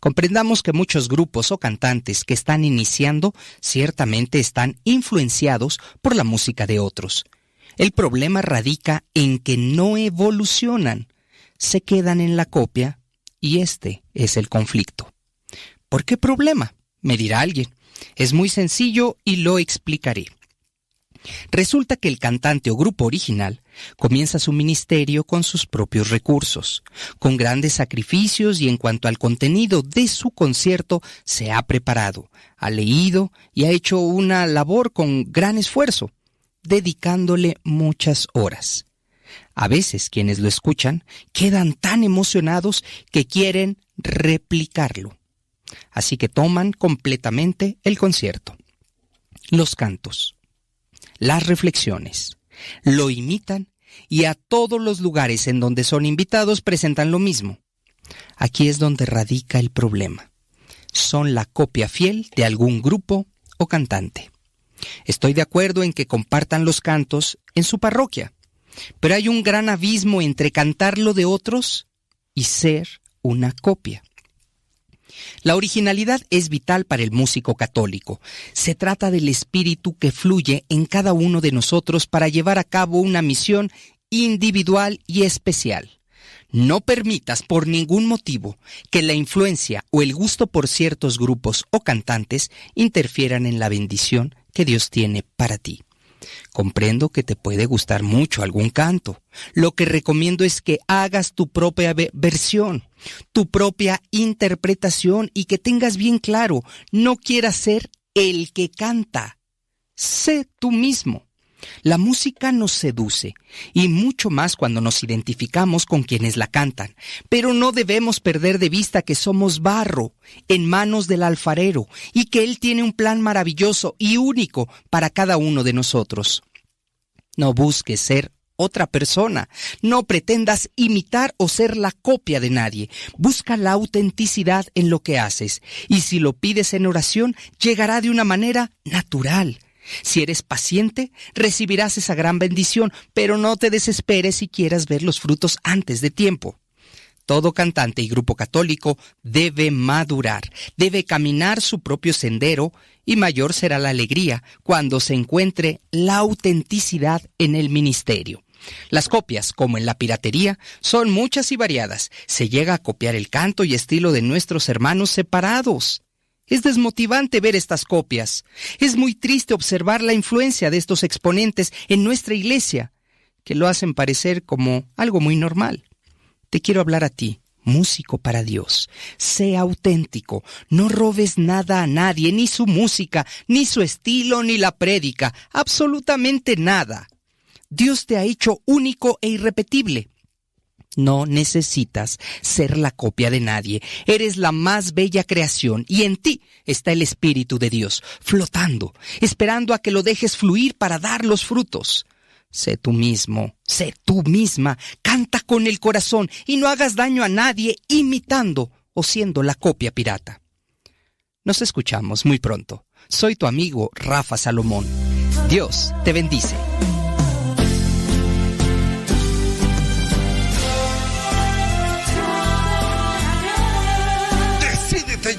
Comprendamos que muchos grupos o cantantes que están iniciando ciertamente están influenciados por la música de otros. El problema radica en que no evolucionan, se quedan en la copia y este es el conflicto. ¿Por qué problema? Me dirá alguien. Es muy sencillo y lo explicaré. Resulta que el cantante o grupo original comienza su ministerio con sus propios recursos, con grandes sacrificios y en cuanto al contenido de su concierto se ha preparado, ha leído y ha hecho una labor con gran esfuerzo, dedicándole muchas horas. A veces quienes lo escuchan quedan tan emocionados que quieren replicarlo. Así que toman completamente el concierto. Los cantos, las reflexiones, lo imitan y a todos los lugares en donde son invitados presentan lo mismo. Aquí es donde radica el problema. Son la copia fiel de algún grupo o cantante. Estoy de acuerdo en que compartan los cantos en su parroquia, pero hay un gran abismo entre cantarlo de otros y ser una copia. La originalidad es vital para el músico católico. Se trata del espíritu que fluye en cada uno de nosotros para llevar a cabo una misión individual y especial. No permitas por ningún motivo que la influencia o el gusto por ciertos grupos o cantantes interfieran en la bendición que Dios tiene para ti. Comprendo que te puede gustar mucho algún canto. Lo que recomiendo es que hagas tu propia ve- versión, tu propia interpretación y que tengas bien claro, no quieras ser el que canta. Sé tú mismo. La música nos seduce, y mucho más cuando nos identificamos con quienes la cantan, pero no debemos perder de vista que somos barro en manos del alfarero y que Él tiene un plan maravilloso y único para cada uno de nosotros. No busques ser otra persona. No pretendas imitar o ser la copia de nadie. Busca la autenticidad en lo que haces. Y si lo pides en oración, llegará de una manera natural. Si eres paciente, recibirás esa gran bendición, pero no te desesperes si quieras ver los frutos antes de tiempo. Todo cantante y grupo católico debe madurar, debe caminar su propio sendero y mayor será la alegría cuando se encuentre la autenticidad en el ministerio. Las copias, como en la piratería, son muchas y variadas. Se llega a copiar el canto y estilo de nuestros hermanos separados. Es desmotivante ver estas copias. Es muy triste observar la influencia de estos exponentes en nuestra iglesia, que lo hacen parecer como algo muy normal. Te quiero hablar a ti, músico para Dios. Sé auténtico, no robes nada a nadie, ni su música, ni su estilo, ni la prédica, absolutamente nada. Dios te ha hecho único e irrepetible. No necesitas ser la copia de nadie. Eres la más bella creación y en ti está el Espíritu de Dios, flotando, esperando a que lo dejes fluir para dar los frutos. Sé tú mismo, sé tú misma, canta con el corazón y no hagas daño a nadie imitando o siendo la copia pirata. Nos escuchamos muy pronto. Soy tu amigo Rafa Salomón. Dios te bendice.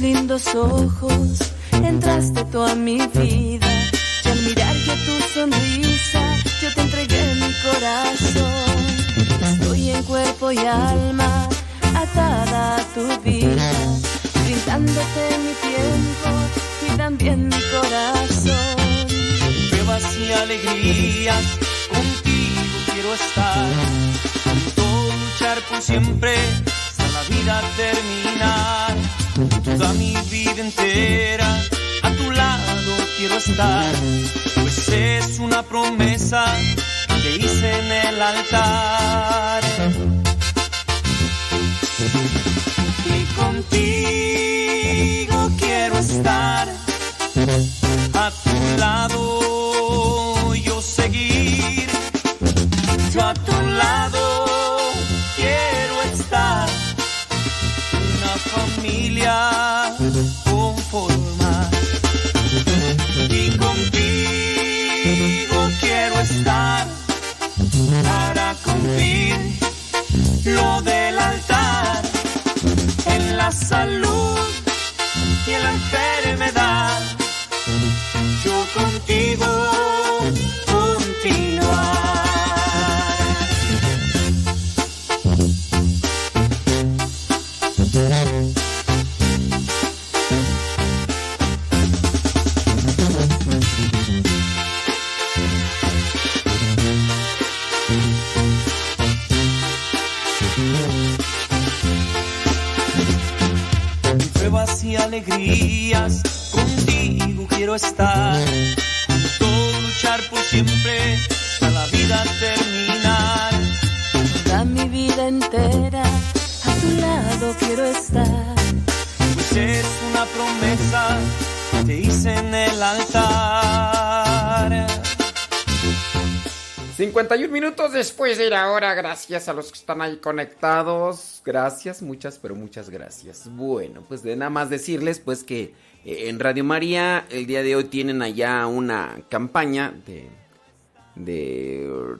lindos ojos, entraste tú a mi vida. Y al mirar yo tu sonrisa, yo te entregué mi corazón. Estoy en cuerpo y alma, atada a tu vida, brindándote mi tiempo y también mi corazón. Pruebas y alegrías, contigo quiero estar. Junto luchar por siempre, hasta la vida terminar. Toda mi vida entera, a tu lado quiero estar. Pues es una promesa que hice en el altar. Y contigo quiero estar 51 minutos después de la hora, gracias a los que están ahí conectados. Gracias, muchas, pero muchas gracias. Bueno, pues de nada más decirles pues que eh, en Radio María el día de hoy tienen allá una campaña de,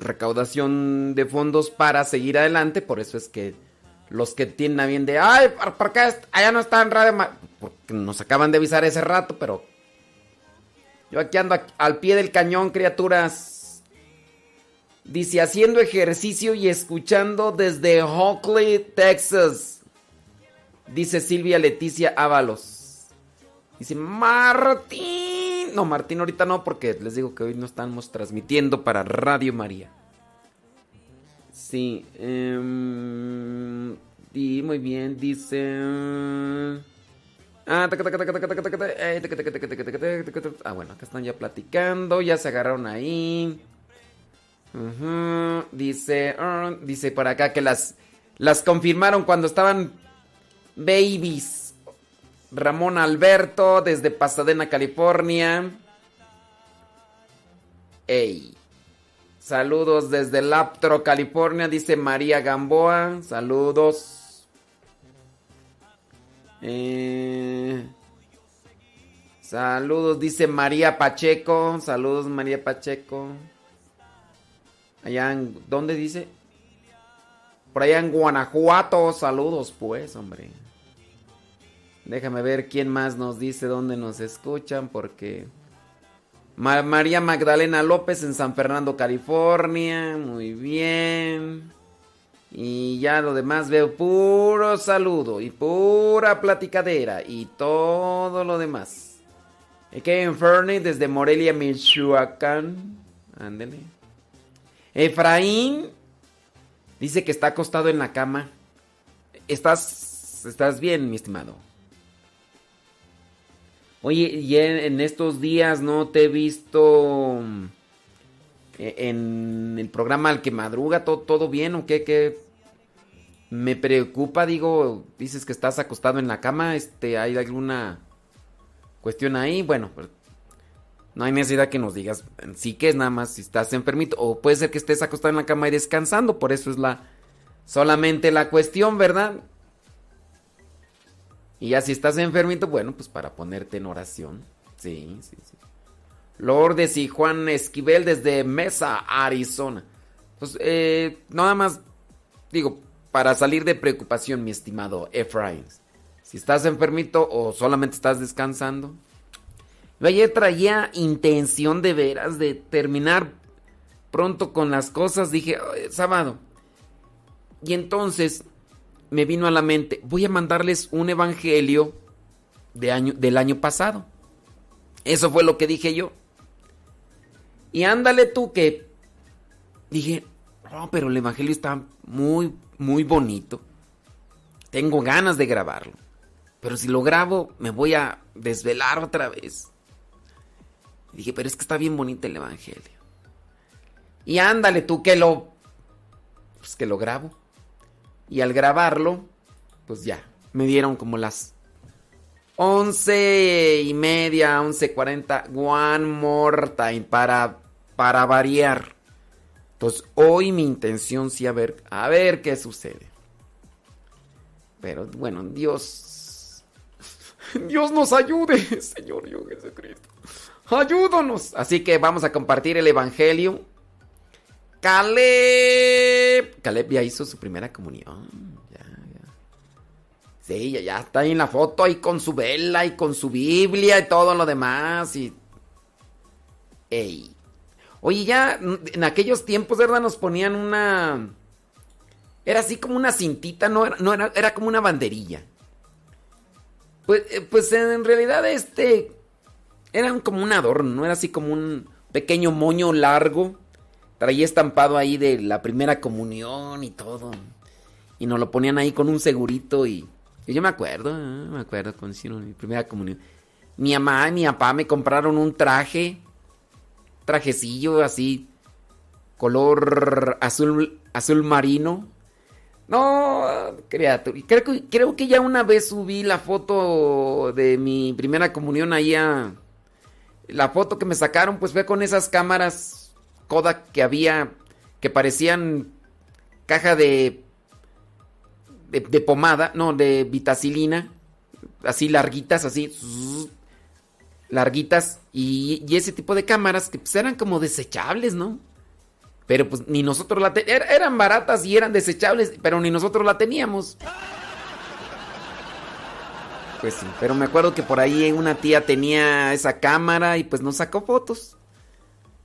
recaudación de fondos para seguir adelante. Por eso es que los que tienen a bien de, ay, ¿por, allá no está en Radio María? Porque nos acaban de avisar ese rato, pero yo aquí ando al pie del cañón, criaturas. Dice, haciendo ejercicio y escuchando desde Hockley, Texas. Dice Silvia Leticia Ábalos. Dice, Martín. No, Martín ahorita no, porque les digo que hoy no estamos transmitiendo para Radio María. Sí. Y muy bien, dice... Ah, bueno, acá están ya platicando, ya se agarraron ahí. Dice, ah, dice por acá que las, las confirmaron cuando estaban babies. Ramón Alberto desde Pasadena, California. Ey. Saludos desde Laptro, California, dice María Gamboa. Saludos. Eh, saludos, dice María Pacheco. Saludos, María Pacheco. Allá en. ¿Dónde dice? Por allá en Guanajuato. Saludos, pues, hombre. Déjame ver quién más nos dice dónde nos escuchan, porque. Ma- María Magdalena López en San Fernando, California. Muy bien. Y ya lo demás veo puro saludo y pura platicadera y todo lo demás. En Fernie desde Morelia, Michoacán. Ándele. Efraín dice que está acostado en la cama. Estás, estás bien, mi estimado. Oye, y en, estos días no te he visto mm, e- en el programa al que madruga, ¿todo, todo bien o qué? qué? Me preocupa, digo, dices que estás acostado en la cama, este, ¿hay alguna cuestión ahí? Bueno, pues, no hay necesidad que nos digas sí que es nada más si estás enfermito o puede ser que estés acostado en la cama y descansando, por eso es la solamente la cuestión, ¿verdad? Y ya si estás enfermito, bueno, pues para ponerte en oración. Sí, sí, sí. Lourdes y Juan Esquivel desde Mesa, Arizona. Pues eh, nada más, digo, para salir de preocupación, mi estimado Efraín. Si estás enfermito o solamente estás descansando. Ayer traía intención de veras de terminar pronto con las cosas. Dije, "Ay, sábado. Y entonces me vino a la mente, voy a mandarles un evangelio de año, del año pasado. Eso fue lo que dije yo. Y ándale tú que dije, no, pero el evangelio está muy, muy bonito. Tengo ganas de grabarlo. Pero si lo grabo, me voy a desvelar otra vez. Y dije, pero es que está bien bonito el evangelio. Y ándale tú que lo... Pues que lo grabo. Y al grabarlo, pues ya, me dieron como las once y media, once cuarenta, one more time para, para variar. Entonces, hoy mi intención sí a ver, a ver qué sucede. Pero bueno, Dios, Dios nos ayude, Señor Dios Jesucristo. Ayúdanos. Así que vamos a compartir el Evangelio. Caleb. Caleb ya hizo su primera comunión. Ya, ya. Sí, ya, ya está ahí en la foto, ahí con su vela y con su Biblia y todo lo demás. Y. Ey. Oye, ya en aquellos tiempos, ¿verdad? Nos ponían una. Era así como una cintita, no era, no era, era como una banderilla. Pues, eh, pues en realidad este. Era como un adorno, no era así como un pequeño moño largo. Traía estampado ahí de la primera comunión y todo. Y nos lo ponían ahí con un segurito y... y yo me acuerdo, ah, me acuerdo cuando hicieron mi primera comunión. Mi mamá y mi papá me compraron un traje, trajecillo así, color azul, azul marino. No, criatura. Creo creo que ya una vez subí la foto de mi primera comunión ahí a... La foto que me sacaron pues fue con esas cámaras Kodak que había que parecían caja de, de pomada, no, de vitacilina, así larguitas, así larguitas y, ese tipo de cámaras que pues, eran como desechables, ¿no? Pero pues ni nosotros la teníamos, eran baratas y eran desechables, pero ni nosotros la teníamos. Pues sí, pero me acuerdo que por ahí una tía tenía esa cámara y pues nos sacó fotos.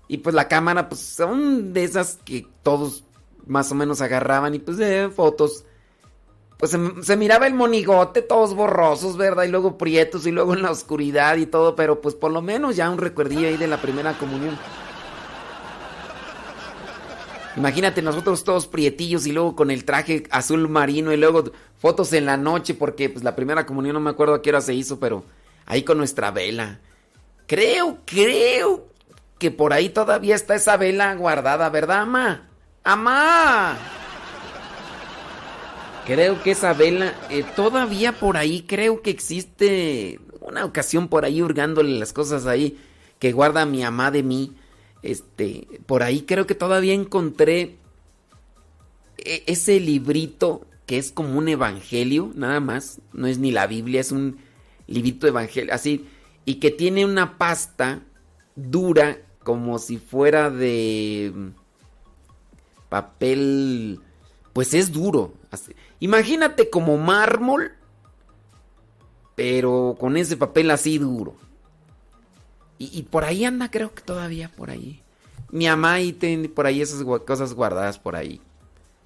Y pues la cámara, pues son de esas que todos más o menos agarraban y pues de fotos. Pues se, se, miraba el monigote, todos borrosos, ¿verdad? Y luego prietos y luego en la oscuridad y todo, pero pues por lo menos ya un recuerdillo ahí de la primera comunión. Imagínate nosotros todos prietillos y luego con el traje azul marino y luego fotos en la noche porque pues la primera comunión no me acuerdo a qué hora se hizo, pero ahí con nuestra vela. Creo, creo que por ahí todavía está esa vela guardada, ¿verdad, ama? ¡Amá! Creo que esa vela, eh, todavía por ahí, creo que existe una ocasión por ahí hurgándole las cosas ahí que guarda mi amá de mí. Este, por ahí creo que todavía encontré e, ese librito que es como un evangelio, nada más, no es ni la Biblia, es un librito evangelio, así, y que tiene una pasta dura como si fuera de papel, pues es duro. Imagínate como mármol, pero con ese papel así duro. Y, por ahí anda, creo que todavía por ahí. Mi mamá y tiene por ahí esas cosas guardadas por ahí.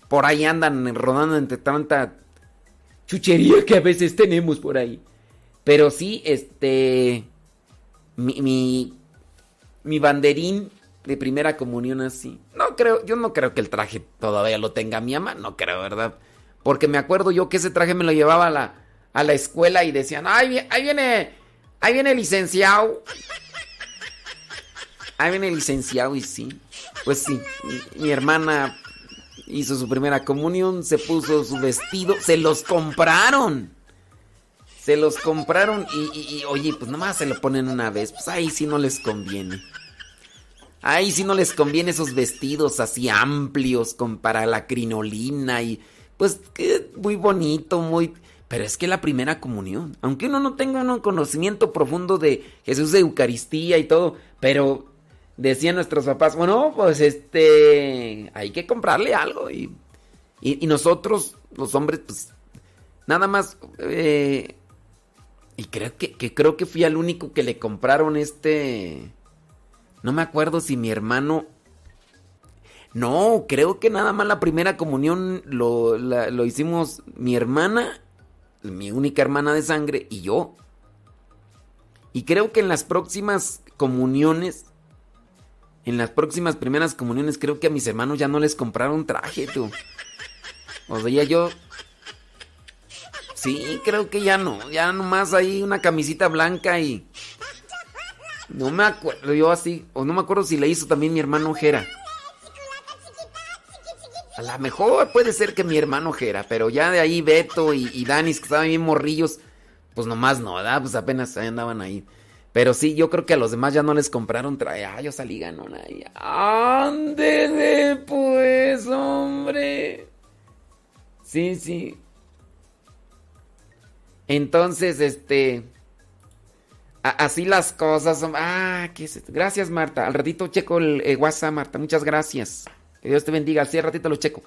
Por ahí andan rodando entre tanta chuchería que a veces tenemos por ahí. Pero sí, este. Mi, mi, banderín de primera comunión así. No creo, yo no creo que el traje todavía lo tenga mi mamá, no creo, ¿verdad? Porque me acuerdo yo que ese traje me lo llevaba a la, a la escuela y decían, ay, ahí viene, ahí viene licenciado. Ahí viene el licenciado y sí. Pues sí, mi, hermana hizo su primera comunión, se puso su vestido, se los compraron. Se los compraron y, oye, pues nomás se lo ponen una vez. Pues ahí sí no les conviene. Ahí sí no les conviene esos vestidos así amplios con para la crinolina y pues muy bonito, muy... Pero es que la primera comunión, aunque uno no tenga un conocimiento profundo de Jesús de Eucaristía y todo, pero decían nuestros papás, bueno, pues este, hay que comprarle algo. Y, y, nosotros, los hombres, pues, nada más, eh, y creo que, creo que fui al único que le compraron este, no me acuerdo si mi hermano, no, creo que nada más la primera comunión lo, lo hicimos mi hermana, mi única hermana de sangre y yo. Y creo que en las próximas comuniones en las próximas primeras comuniones creo que a mis hermanos ya no les compraron traje, tú. O sea, yo... Sí, creo que ya no. Ya nomás hay una camisita blanca y... No me acuerdo yo así. O no me acuerdo si le hizo también mi hermano Jera. A lo mejor puede ser que mi hermano Jera, pero ya de ahí Beto y, y Danis, que estaban bien morrillos, pues nomás no, ¿verdad? Pues apenas andaban ahí. Pero sí, yo creo que a los demás ya no les compraron traje. Ah, yo salí ganón ahí. ¡Ándele, pues, hombre! Sí, sí. Entonces, este. así las cosas. Ah, ¿qué es Gracias, Marta. Al ratito checo el, el WhatsApp, Marta. Muchas gracias. Que Dios te bendiga. Así al ratito lo checo.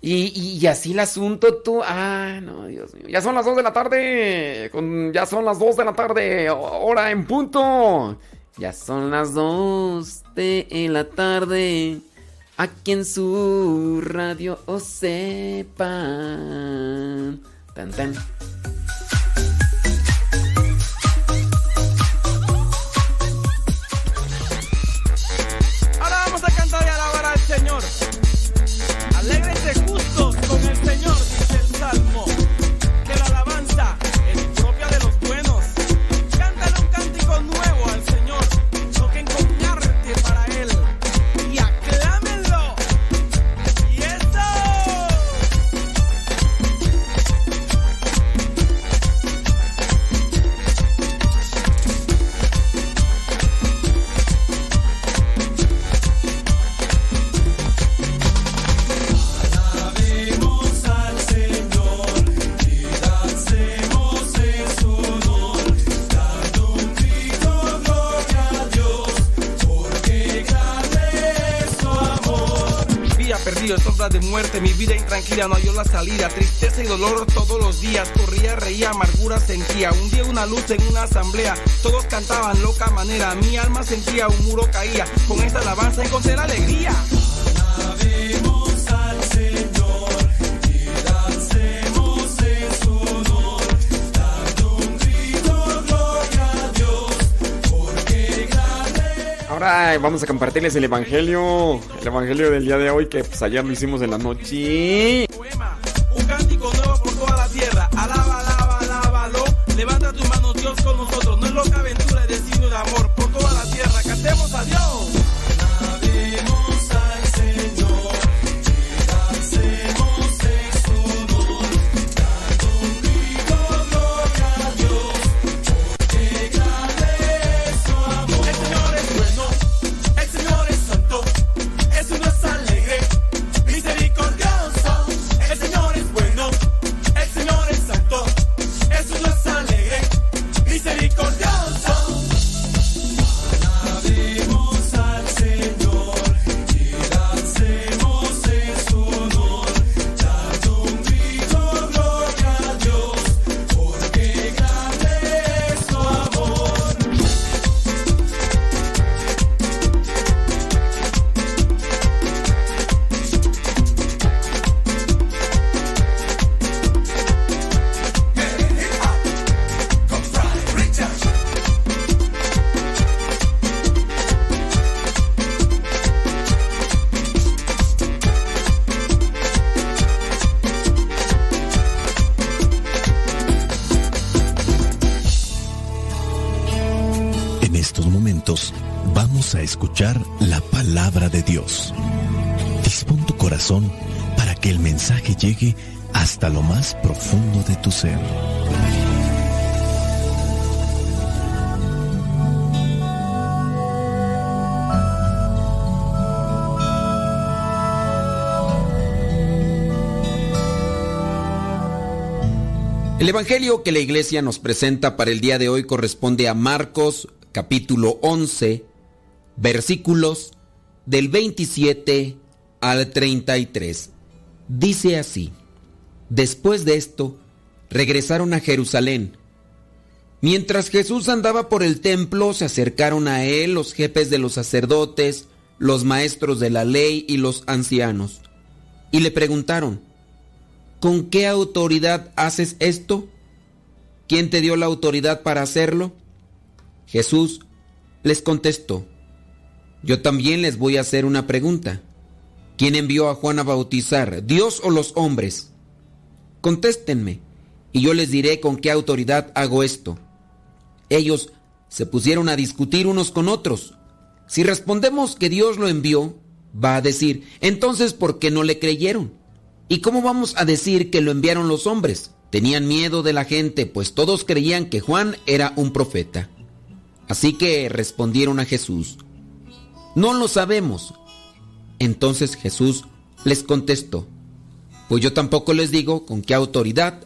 Y, así el asunto, tú. Ah, no, Dios mío. Ya son las 2 de la tarde. ya son las 2 de la tarde. Hora en punto. Ya son las 2 de la tarde. Aquí en su radio o sepan. Tan, tan. Salida. Tristeza y dolor todos los días, corría, reía, amargura sentía. Un día una luz en una asamblea, todos cantaban loca manera. Mi alma sentía un muro caía, con esta alabanza encontré la alegría. Alabemos al Señor. Ahora vamos a compartirles el evangelio, el evangelio del día de hoy que pues ayer lo hicimos en la noche. El Evangelio que la iglesia nos presenta para el día de hoy corresponde a Marcos capítulo 11, versículos del 27 al 33. Dice así, después de esto, regresaron a Jerusalén. Mientras Jesús andaba por el templo, se acercaron a él los jefes de los sacerdotes, los maestros de la ley y los ancianos, y le preguntaron, ¿Con qué autoridad haces esto? ¿Quién te dio la autoridad para hacerlo? Jesús les contestó, yo también les voy a hacer una pregunta. ¿Quién envió a Juan a bautizar, Dios o los hombres? Contéstenme, y yo les diré con qué autoridad hago esto. Ellos se pusieron a discutir unos con otros. Si respondemos que Dios lo envió, va a decir, entonces ¿por qué no le creyeron? ¿Y cómo vamos a decir que lo enviaron los hombres? Tenían miedo de la gente, pues todos creían que Juan era un profeta. Así que respondieron a Jesús, no lo sabemos. Entonces Jesús les contestó, pues yo tampoco les digo con qué autoridad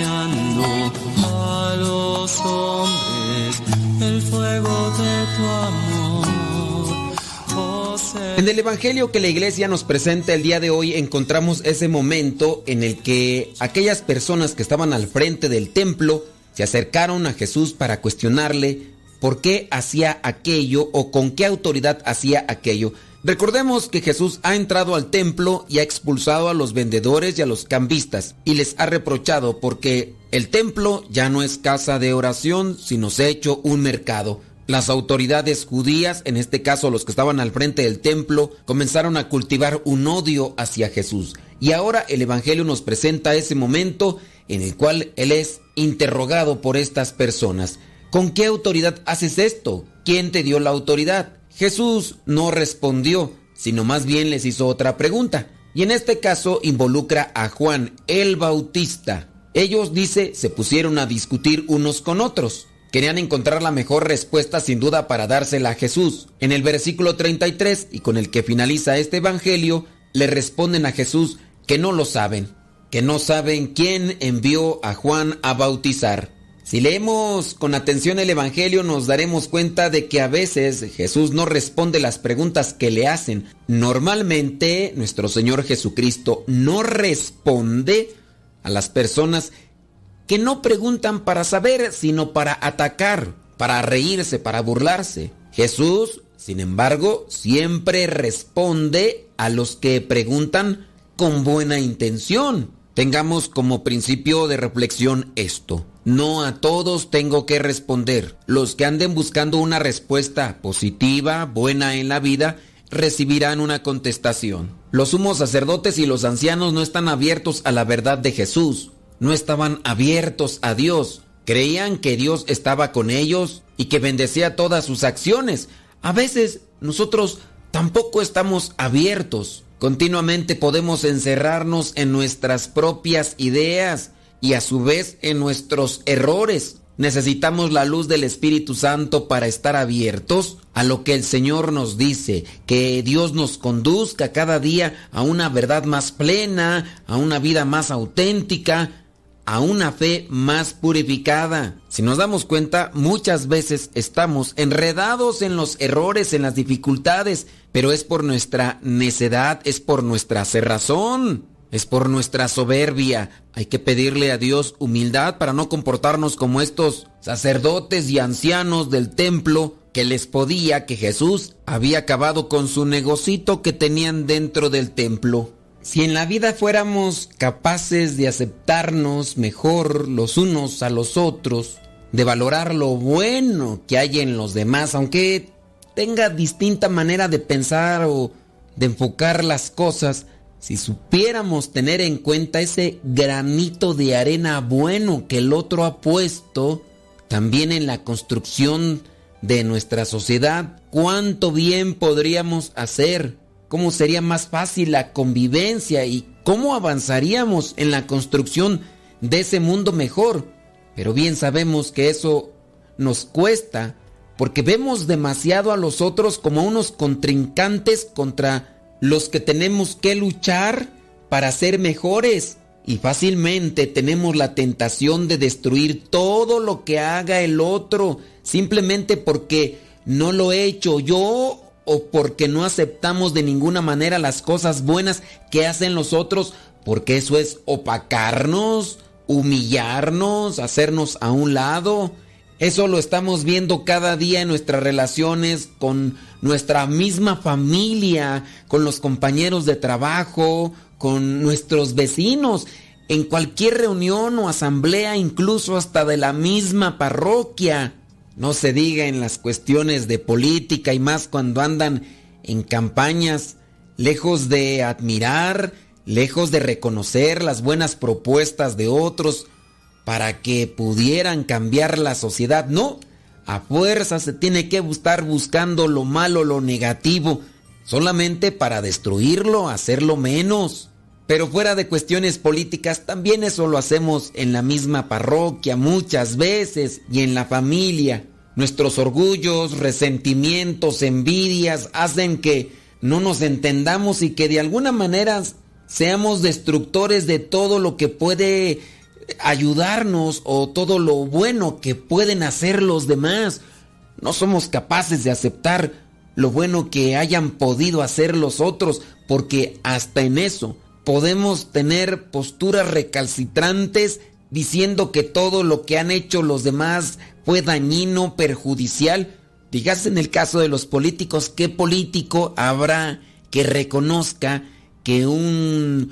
a Oh, En el Evangelio que la iglesia nos presenta el día de hoy encontramos ese momento en el que aquellas personas que estaban al frente del templo se acercaron a Jesús para cuestionarle por qué hacía aquello o con qué autoridad hacía aquello. Recordemos que Jesús ha entrado al templo y ha expulsado a los vendedores y a los cambistas y les ha reprochado porque el templo ya no es casa de oración, sino se ha hecho un mercado. Las autoridades judías, en este caso los que estaban al frente del templo, comenzaron a cultivar un odio hacia Jesús. Y ahora el Evangelio nos presenta ese momento en el cual Él es interrogado por estas personas. ¿Con qué autoridad haces esto? ¿Quién te dio la autoridad? Jesús no respondió, sino más bien les hizo otra pregunta. Y en este caso involucra a Juan el Bautista. Ellos, dice, se pusieron a discutir unos con otros. Querían encontrar la mejor respuesta sin duda para dársela a Jesús. En el versículo 33, y con el que finaliza este Evangelio, le responden a Jesús que no lo saben, que no saben quién envió a Juan a bautizar. Si leemos con atención el Evangelio nos daremos cuenta de que a veces Jesús no responde las preguntas que le hacen. Normalmente nuestro Señor Jesucristo no responde a las personas que no preguntan para saber, sino para atacar, para reírse, para burlarse. Jesús, sin embargo, siempre responde a los que preguntan con buena intención. Tengamos como principio de reflexión esto. No a todos tengo que responder. Los que anden buscando una respuesta positiva, buena en la vida, recibirán una contestación. Los sumos sacerdotes y los ancianos no están abiertos a la verdad de Jesús. No estaban abiertos a Dios. Creían que Dios estaba con ellos y que bendecía todas sus acciones. A veces nosotros tampoco estamos abiertos. Continuamente podemos encerrarnos en nuestras propias ideas y a su vez en nuestros errores. Necesitamos la luz del Espíritu Santo para estar abiertos a lo que el Señor nos dice, que Dios nos conduzca cada día a una verdad más plena, a una vida más auténtica, a una fe más purificada. Si nos damos cuenta, muchas veces estamos enredados en los errores, en las dificultades, pero es por nuestra necedad, es por nuestra cerrazón, es por nuestra soberbia. Hay que pedirle a Dios humildad para no comportarnos como estos sacerdotes y ancianos del templo que les podía que Jesús había acabado con su negocito que tenían dentro del templo. Si en la vida fuéramos capaces de aceptarnos mejor los unos a los otros, de valorar lo bueno que hay en los demás, aunque tenga distinta manera de pensar o de enfocar las cosas, si supiéramos tener en cuenta ese granito de arena bueno que el otro ha puesto, también en la construcción de nuestra sociedad, cuánto bien podríamos hacer cómo sería más fácil la convivencia y cómo avanzaríamos en la construcción de ese mundo mejor. Pero bien sabemos que eso nos cuesta porque vemos demasiado a los otros como unos contrincantes contra los que tenemos que luchar para ser mejores. Y fácilmente tenemos la tentación de destruir todo lo que haga el otro simplemente porque no lo he hecho yo o porque no aceptamos de ninguna manera las cosas buenas que hacen los otros, porque eso es opacarnos, humillarnos, hacernos a un lado. Eso lo estamos viendo cada día en nuestras relaciones con nuestra misma familia, con los compañeros de trabajo, con nuestros vecinos, en cualquier reunión o asamblea, incluso hasta de la misma parroquia. No se diga en las cuestiones de política y más cuando andan en campañas, lejos de admirar, lejos de reconocer las buenas propuestas de otros para que pudieran cambiar la sociedad. No, a fuerza se tiene que estar buscando lo malo, lo negativo, solamente para destruirlo, hacerlo menos. Pero fuera de cuestiones políticas, también eso lo hacemos en la misma parroquia muchas veces y en la familia. Nuestros orgullos, resentimientos, envidias hacen que no nos entendamos y que de alguna manera seamos destructores de todo lo que puede ayudarnos o todo lo bueno que pueden hacer los demás. No somos capaces de aceptar lo bueno que hayan podido hacer los otros porque hasta en eso podemos tener posturas recalcitrantes diciendo que todo lo que han hecho los demás fue dañino, perjudicial, Digas en el caso de los políticos, ¿qué político habrá que reconozca que un,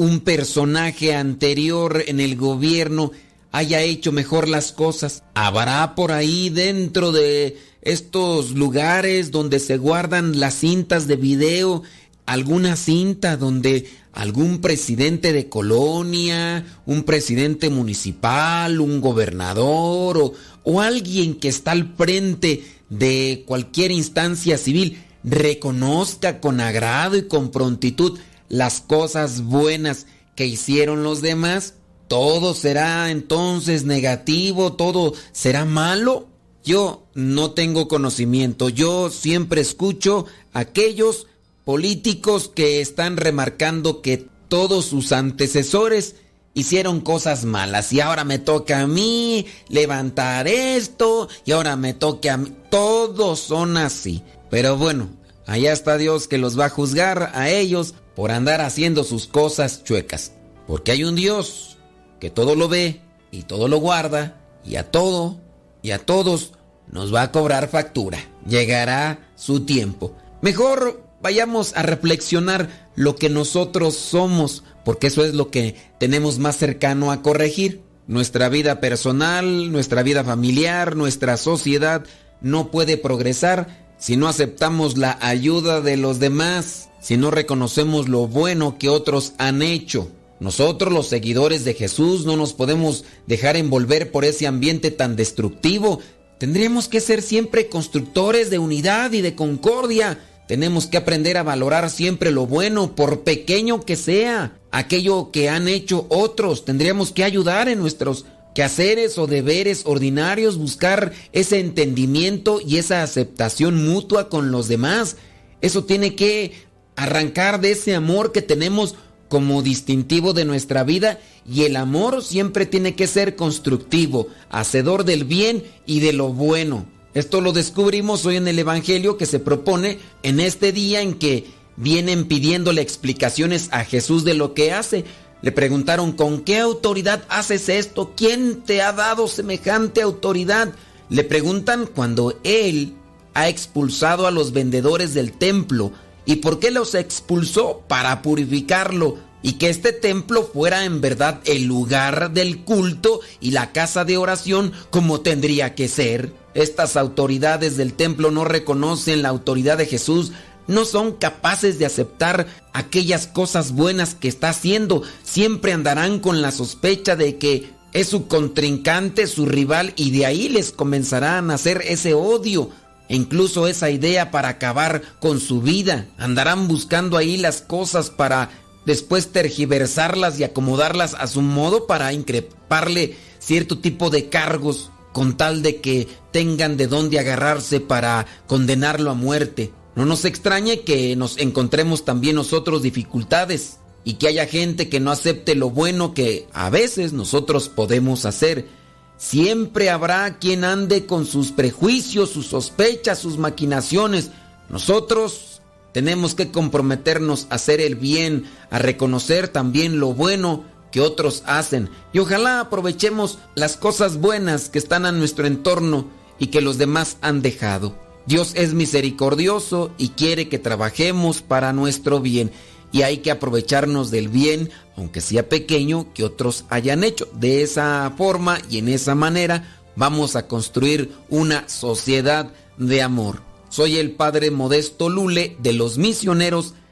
un personaje anterior en el gobierno haya hecho mejor las cosas? ¿Habrá por ahí dentro de estos lugares donde se guardan las cintas de video alguna cinta donde algún presidente de colonia, un presidente municipal, un gobernador o, o alguien que está al frente de cualquier instancia civil reconozca con agrado y con prontitud las cosas buenas que hicieron los demás, todo será entonces negativo, todo será malo. Yo no tengo conocimiento, yo siempre escucho a aquellos políticos que están remarcando que todos sus antecesores hicieron cosas malas y ahora me toca a mí levantar esto y ahora me toca a mí. Todos son así. Pero bueno, allá está Dios que los va a juzgar a ellos por andar haciendo sus cosas chuecas. Porque hay un Dios que todo lo ve y todo lo guarda y a todo y a todos nos va a cobrar factura. Llegará su tiempo. Mejor vayamos a reflexionar lo que nosotros somos, porque eso es lo que tenemos más cercano a corregir. Nuestra vida personal, nuestra vida familiar, nuestra sociedad no puede progresar si no aceptamos la ayuda de los demás, si no reconocemos lo bueno que otros han hecho. Nosotros los seguidores de Jesús no nos podemos dejar envolver por ese ambiente tan destructivo. Tendríamos que ser siempre constructores de unidad y de concordia tenemos que aprender a valorar siempre lo bueno, por pequeño que sea, aquello que han hecho otros. Tendríamos que ayudar en nuestros quehaceres o deberes ordinarios, buscar ese entendimiento y esa aceptación mutua con los demás. Eso tiene que arrancar de ese amor que tenemos como distintivo de nuestra vida y el amor siempre tiene que ser constructivo, hacedor del bien y de lo bueno. Esto lo descubrimos hoy en el Evangelio que se propone en este día en que vienen pidiéndole explicaciones a Jesús de lo que hace. Le preguntaron, ¿con qué autoridad haces esto? ¿Quién te ha dado semejante autoridad? Le preguntan cuando Él ha expulsado a los vendedores del templo. ¿Y por qué los expulsó? Para purificarlo y que este templo fuera en verdad el lugar del culto y la casa de oración como tendría que ser. Estas autoridades del templo no reconocen la autoridad de Jesús, no son capaces de aceptar aquellas cosas buenas que está haciendo, siempre andarán con la sospecha de que es su contrincante, su rival, y de ahí les comenzará a nacer ese odio e incluso esa idea para acabar con su vida. Andarán buscando ahí las cosas para después tergiversarlas y acomodarlas a su modo para increparle cierto tipo de cargos con tal de que tengan de dónde agarrarse para condenarlo a muerte. No nos extrañe que nos encontremos también nosotros dificultades y que haya gente que no acepte lo bueno que a veces nosotros podemos hacer. Siempre habrá quien ande con sus prejuicios, sus sospechas, sus maquinaciones. Nosotros tenemos que comprometernos a hacer el bien, a reconocer también lo bueno que otros hacen y ojalá aprovechemos las cosas buenas que están a nuestro entorno y que los demás han dejado. Dios es misericordioso y quiere que trabajemos para nuestro bien y hay que aprovecharnos del bien, aunque sea pequeño, que otros hayan hecho. De esa forma y en esa manera vamos a construir una sociedad de amor. Soy el Padre Modesto Lule de los misioneros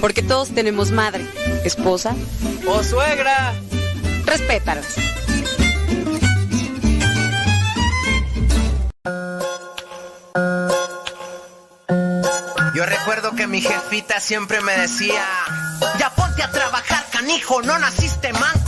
Porque todos tenemos madre, esposa o suegra. Respétalas. Yo recuerdo que mi jefita siempre me decía, ya ponte a trabajar, canijo, no naciste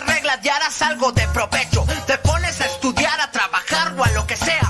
las reglas y harás algo de provecho. Te pones a estudiar, a trabajar o a lo que sea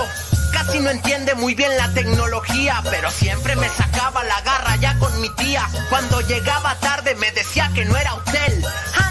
Casi no entiende muy bien la tecnología, pero siempre me sacaba la garra ya con mi tía. Cuando llegaba tarde me decía que no era hotel.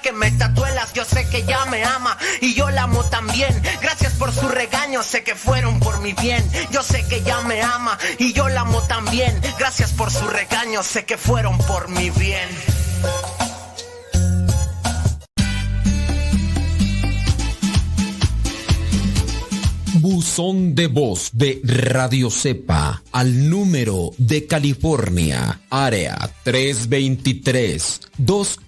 que me tatuelas. Yo sé que ya me ama y yo la amo también. Gracias por su regaño, sé que fueron por mi bien. Yo sé que ya me ama y yo la amo también. Gracias por su regaño, sé que fueron por mi bien. Buzón de voz de Radio Cepa al número de California, área 323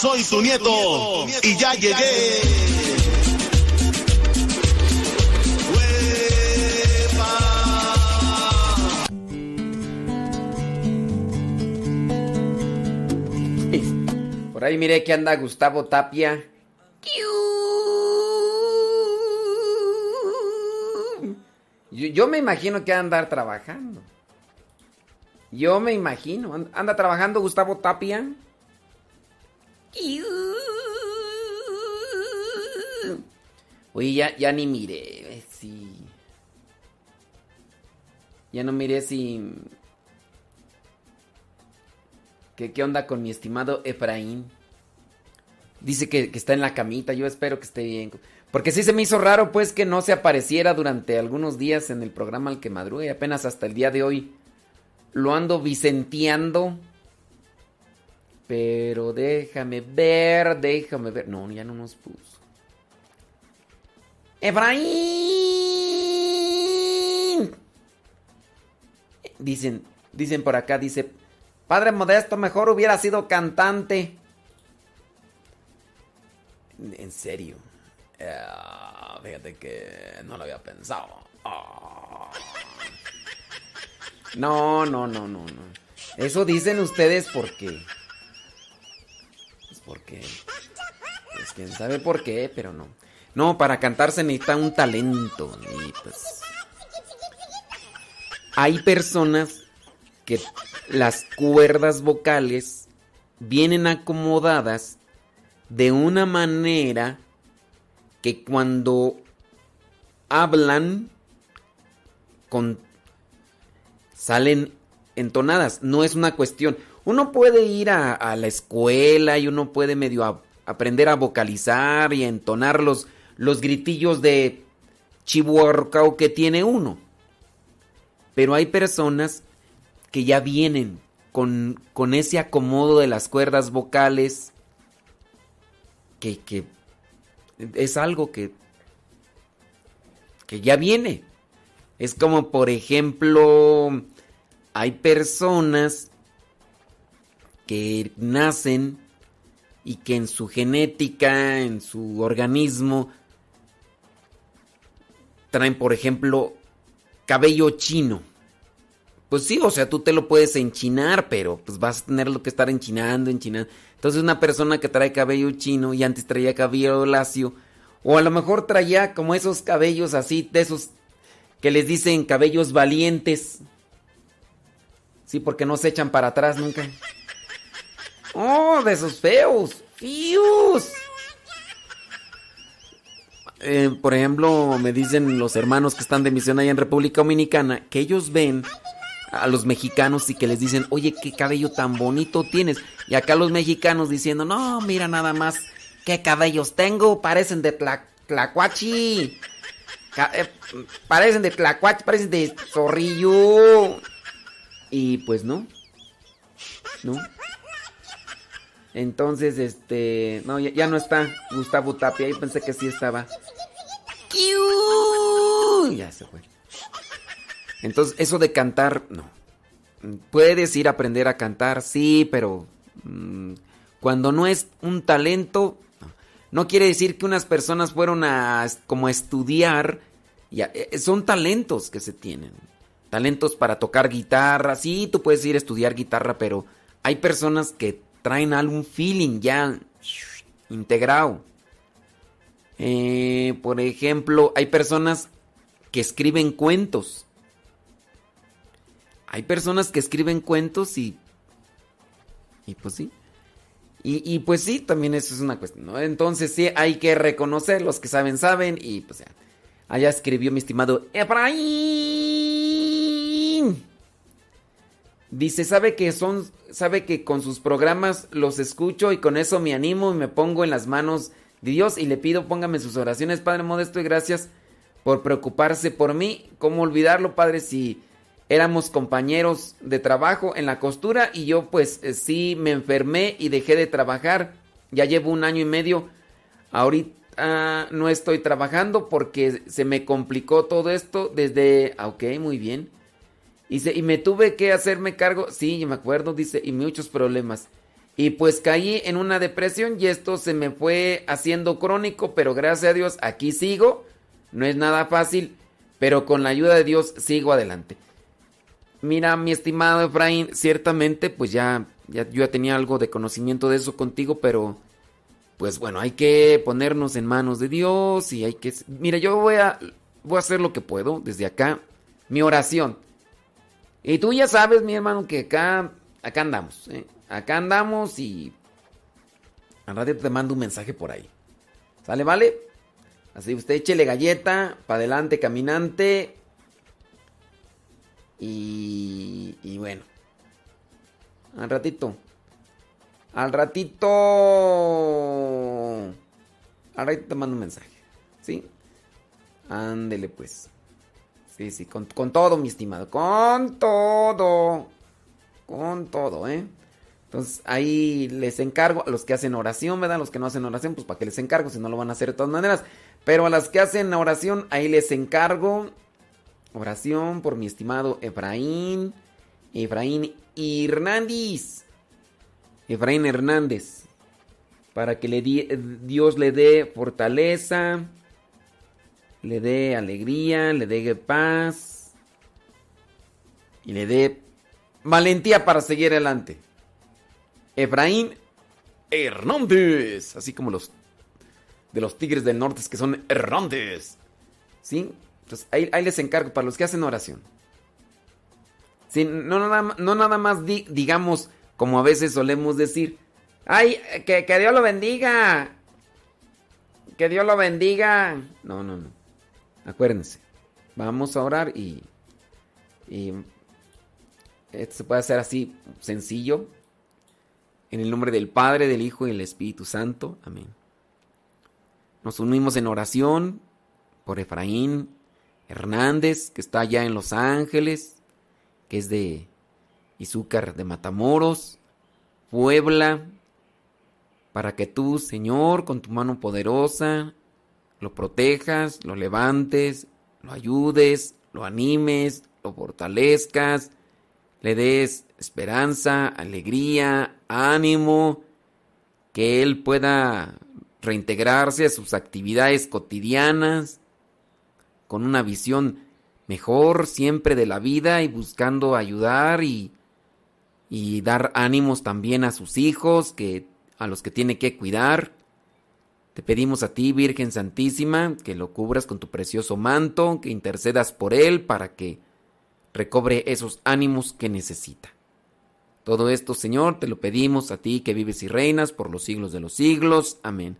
Soy tu nieto y ya llegué. Por ahí miré que anda Gustavo Tapia. Yo, yo me imagino que andar trabajando. Yo me imagino. And- Anda trabajando Gustavo Tapia. Oye, ya, ya ni miré. eh, Sí. Ya no miré si. ¿Qué, qué onda con mi estimado Efraín? Dice que, que está en la camita. Yo espero que esté bien. Porque sí se me hizo raro, pues, que no se apareciera durante algunos días en el programa al que madrugue. Apenas hasta el día de hoy lo ando vicenteando. Pero déjame ver, déjame ver. No, ya no nos puso. Efraín. Dicen, dicen por acá, dice, Padre Modesto, mejor hubiera sido cantante. En serio. Ah, fíjate que no lo había pensado. Ah. No, no, no, no, no. Eso dicen ustedes porque. Porque. Pues quién sabe por qué, pero no. No, para cantar se necesita un talento. Y pues. Hay personas que las cuerdas vocales vienen acomodadas de una manera que cuando hablan con salen entonadas, no es una cuestión. Uno puede ir a, la escuela y uno puede medio aprender a vocalizar y a entonar los, los gritillos de chihuarcao que tiene uno. Pero hay personas que ya vienen con, con ese acomodo de las cuerdas vocales que, que es algo que, que ya viene. Es como, por ejemplo, hay personas que nacen y que en su genética, en su organismo, traen, por ejemplo, cabello chino. Pues sí, o sea, tú te lo puedes enchinar, pero pues vas a tenerlo que estar enchinando, enchinando. Entonces una persona que trae cabello chino y antes traía cabello lacio, o a lo mejor traía como esos cabellos así, de esos que les dicen cabellos valientes. Sí, porque no se echan para atrás nunca. Oh, de esos feos. Fius. Eh, por ejemplo, me dicen los hermanos que están de misión allá en República Dominicana que ellos ven a los mexicanos y que les dicen, oye, qué cabello tan bonito tienes. Y acá los mexicanos diciendo, no, mira nada más, qué cabellos tengo, parecen de tla- tlacuachi. Eh, parecen de tlacuachi, parecen de zorrillo. Y pues no, no. Entonces, este, no, ya, no está Gustavo Tapia, ahí pensé que sí estaba. Ya se fue. Entonces, eso de cantar, no. Puedes ir a aprender a cantar, sí, pero mm, cuando no es un talento, no. Quiere decir que unas personas fueron a como a estudiar, ya, eh, son talentos que se tienen. Talentos para tocar guitarra, sí, tú puedes ir a estudiar guitarra, pero hay personas que traen algún feeling ya integrado. Eh, por ejemplo, hay personas que escriben cuentos. Hay personas que escriben cuentos y. Y pues sí. Y, y pues sí, también eso es una cuestión, ¿no? Entonces sí, hay que reconocer, los que saben, saben. Y pues ya. Allá escribió mi estimado Efraín. Dice, sabe que son, sabe que con sus programas los escucho y con eso me animo y me pongo en las manos de Dios y le pido póngame sus oraciones, Padre Modesto, y gracias por preocuparse por mí. ¿Cómo olvidarlo, Padre, si éramos compañeros de trabajo en la costura y yo pues eh, sí me enfermé y dejé de trabajar? Ya llevo un año y medio. Ahorita no estoy trabajando porque se me complicó todo esto desde... ah, Ok, muy bien. Y me tuve que hacerme cargo, sí, me acuerdo, dice, y muchos problemas. Y pues caí en una depresión y esto se me fue haciendo crónico, pero gracias a Dios aquí sigo. No es nada fácil, pero con la ayuda de Dios sigo adelante. Mira, mi estimado Efraín, ciertamente pues ya, ya yo ya tenía algo de conocimiento de eso contigo, pero pues bueno, hay que ponernos en manos de Dios y hay que... Mira, yo voy a, voy a hacer lo que puedo desde acá. Mi oración. Y tú ya sabes, mi hermano, que acá, acá andamos. ¿eh? Acá andamos y al radio te mando un mensaje por ahí. ¿Sale, vale? Así usted échele galleta, para adelante, caminante. Y, y bueno. Al ratito. Al ratito. Al ratito te mando un mensaje. ¿Sí? Ándele pues. Sí, sí, con, con todo, mi estimado. Con todo. Con todo, ¿eh? Entonces ahí les encargo a los que hacen oración, ¿verdad? Los que no hacen oración, pues para que les encargo, si no lo van a hacer de todas maneras. Pero a las que hacen oración, ahí les encargo oración por mi estimado Efraín. Efraín Hernández. Efraín Hernández. Para que le di- Dios le dé fortaleza, le dé alegría, le dé paz y le dé valentía para seguir adelante. Efraín Hernández. Así como los de los Tigres del Norte que son Hernández. ¿Sí? Entonces ahí, ahí les encargo para los que hacen oración. Sí, no, nada, no nada más di- digamos como a veces solemos decir. ¡Ay, que, que Dios lo bendiga! Que Dios lo bendiga. No, no, no. Acuérdense. Vamos a orar y... Y... Esto se puede hacer así, sencillo. En el nombre del Padre, del Hijo y del Espíritu Santo. Amén. Nos unimos en oración por Efraín Hernández, que está allá en Los Ángeles, que es de Izúcar de Matamoros, Puebla, para que tú, Señor, con tu mano poderosa, lo protejas, lo levantes, lo ayudes, lo animes, lo fortalezcas, le des esperanza, alegría, ánimo, que él pueda reintegrarse a sus actividades cotidianas con una visión mejor siempre de la vida y buscando ayudar y, y dar ánimos también a sus hijos que a los que tiene que cuidar. Te pedimos a ti, Virgen Santísima, que lo cubras con tu precioso manto, que intercedas por él para que recobre esos ánimos que necesita. Todo esto, Señor, te lo pedimos a ti que vives y reinas por los siglos de los siglos. Amén.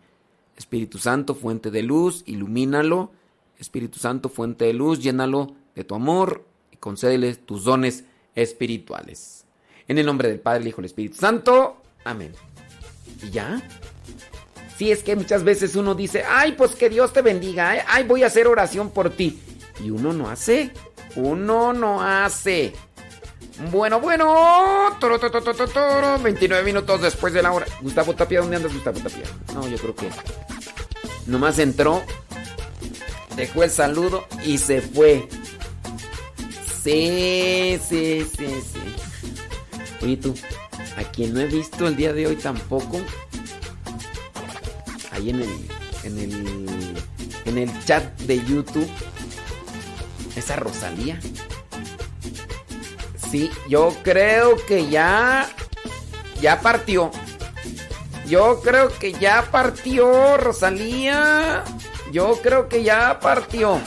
Espíritu Santo, fuente de luz, ilumínalo. Espíritu Santo, fuente de luz, llénalo de tu amor y concédele tus dones espirituales. En el nombre del Padre, el Hijo y el Espíritu Santo. Amén. ¿Y ya? Sí, es que muchas veces uno dice, ay, pues que Dios te bendiga, ¿eh? ay, voy a hacer oración por ti. Y uno no hace, uno no hace. Bueno, bueno, toro, toro, toro, toro, 29 minutos después de la hora. Gustavo Tapia, ¿dónde andas, Gustavo Tapia? No, yo creo que nomás entró, dejó el saludo y se fue. Sí, sí, sí, sí. Oye, tú, a quien no he visto el día de hoy tampoco, en el, en el, en el chat de YouTube, esa Rosalía. Sí, yo creo que ya, ya partió. Yo creo que ya partió, Rosalía. Yo creo que ya partió.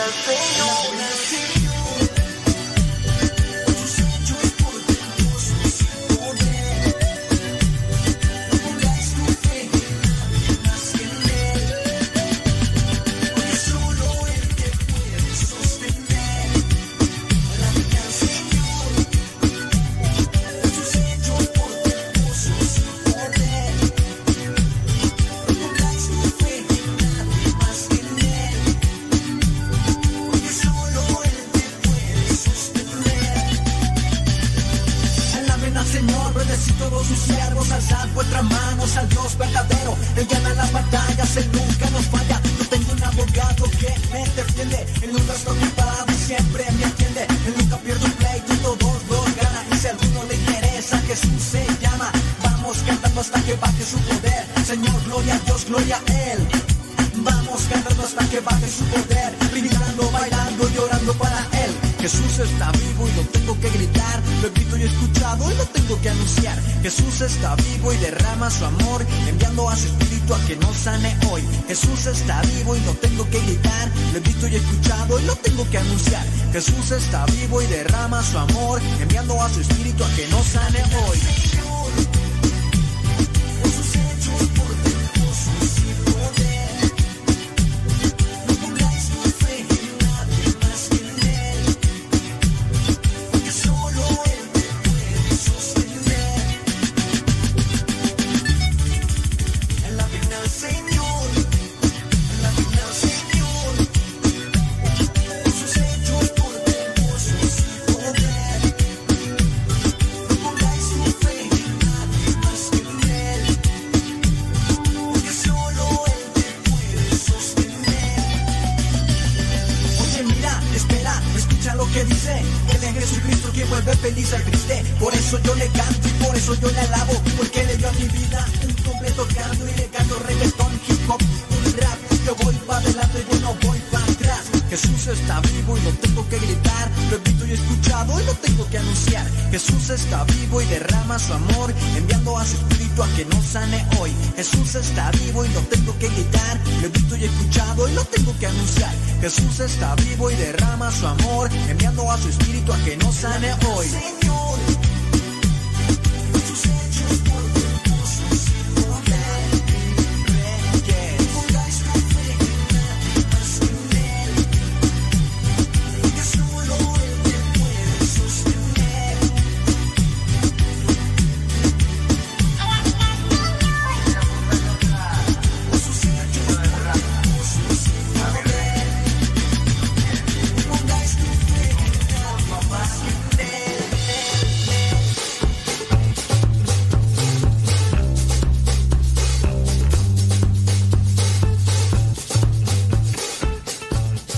Señor, la verdad,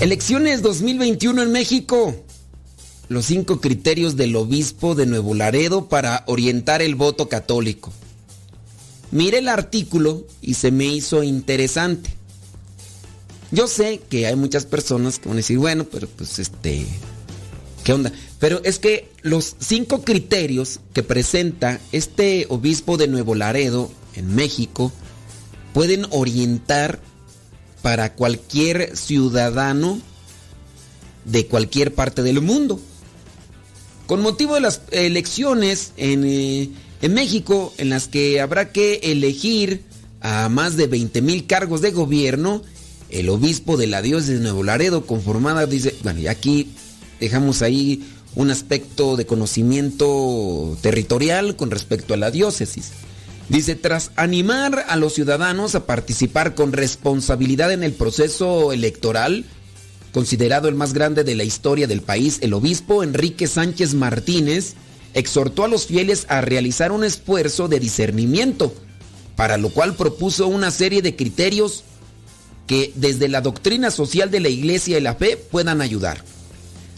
Elecciones 2021 en México. Los cinco criterios del obispo de Nuevo Laredo para orientar el voto católico. Miré el artículo y se me hizo interesante. Yo sé que hay muchas personas que van a decir, bueno, pero pues este, ¿qué onda? Pero es que los cinco criterios que presenta este obispo de Nuevo Laredo en México pueden orientar para cualquier ciudadano de cualquier parte del mundo. Con motivo de las elecciones en, eh, en México, en las que habrá que elegir a más de 20 mil cargos de gobierno, el obispo de la diócesis de Nuevo Laredo, conformada, dice, bueno, y aquí dejamos ahí un aspecto de conocimiento territorial con respecto a la diócesis. Dice, tras animar a los ciudadanos a participar con responsabilidad en el proceso electoral, considerado el más grande de la historia del país, el obispo Enrique Sánchez Martínez exhortó a los fieles a realizar un esfuerzo de discernimiento, para lo cual propuso una serie de criterios que desde la doctrina social de la iglesia y la fe puedan ayudar.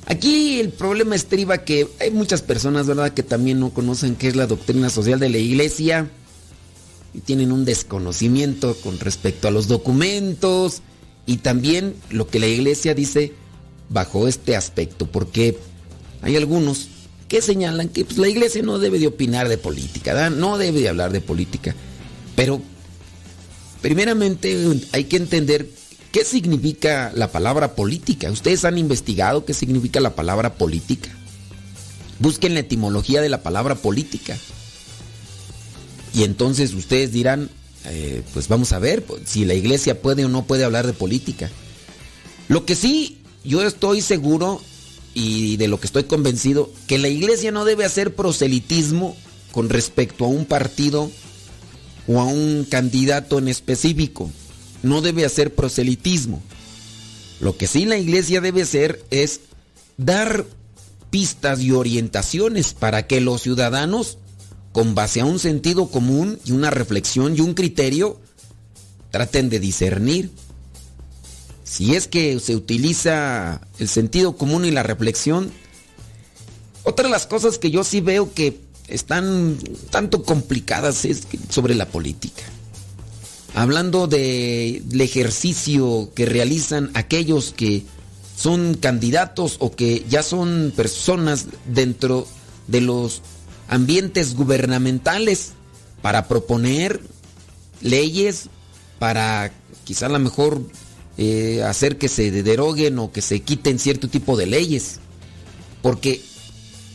Aquí el problema estriba que hay muchas personas, ¿verdad?, que también no conocen qué es la doctrina social de la iglesia y tienen un desconocimiento con respecto a los documentos y también lo que la iglesia dice bajo este aspecto, porque hay algunos que señalan que pues, la iglesia no debe de opinar de política, no debe de hablar de política, pero primeramente hay que entender qué significa la palabra política. ¿Ustedes han investigado qué significa la palabra política? Busquen la etimología de la palabra política. Y entonces ustedes dirán, eh, pues vamos a ver pues, si la iglesia puede o no puede hablar de política. Lo que sí, yo estoy seguro y de lo que estoy convencido, que la iglesia no debe hacer proselitismo con respecto a un partido o a un candidato en específico. No debe hacer proselitismo. Lo que sí la iglesia debe hacer es dar pistas y orientaciones para que los ciudadanos con base a un sentido común y una reflexión y un criterio, traten de discernir. Si es que se utiliza el sentido común y la reflexión, otra de las cosas que yo sí veo que están tanto complicadas es sobre la política. Hablando del ejercicio que realizan aquellos que son candidatos o que ya son personas dentro de los ambientes gubernamentales para proponer leyes, para quizá a lo mejor eh, hacer que se deroguen o que se quiten cierto tipo de leyes. Porque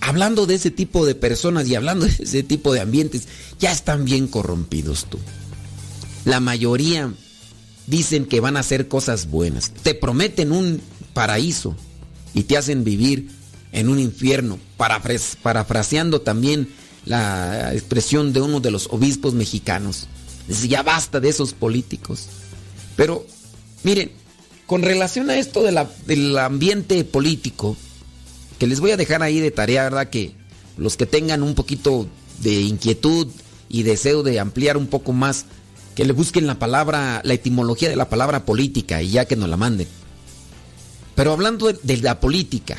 hablando de ese tipo de personas y hablando de ese tipo de ambientes, ya están bien corrompidos tú. La mayoría dicen que van a hacer cosas buenas. Te prometen un paraíso y te hacen vivir en un infierno. Parafras- parafraseando también la expresión de uno de los obispos mexicanos. Ya basta de esos políticos. Pero, miren, con relación a esto de del ambiente político, que les voy a dejar ahí de tarea, ¿verdad? Que los que tengan un poquito de inquietud y deseo de ampliar un poco más, que le busquen la palabra, la etimología de la palabra política y ya que nos la manden. Pero hablando de la política,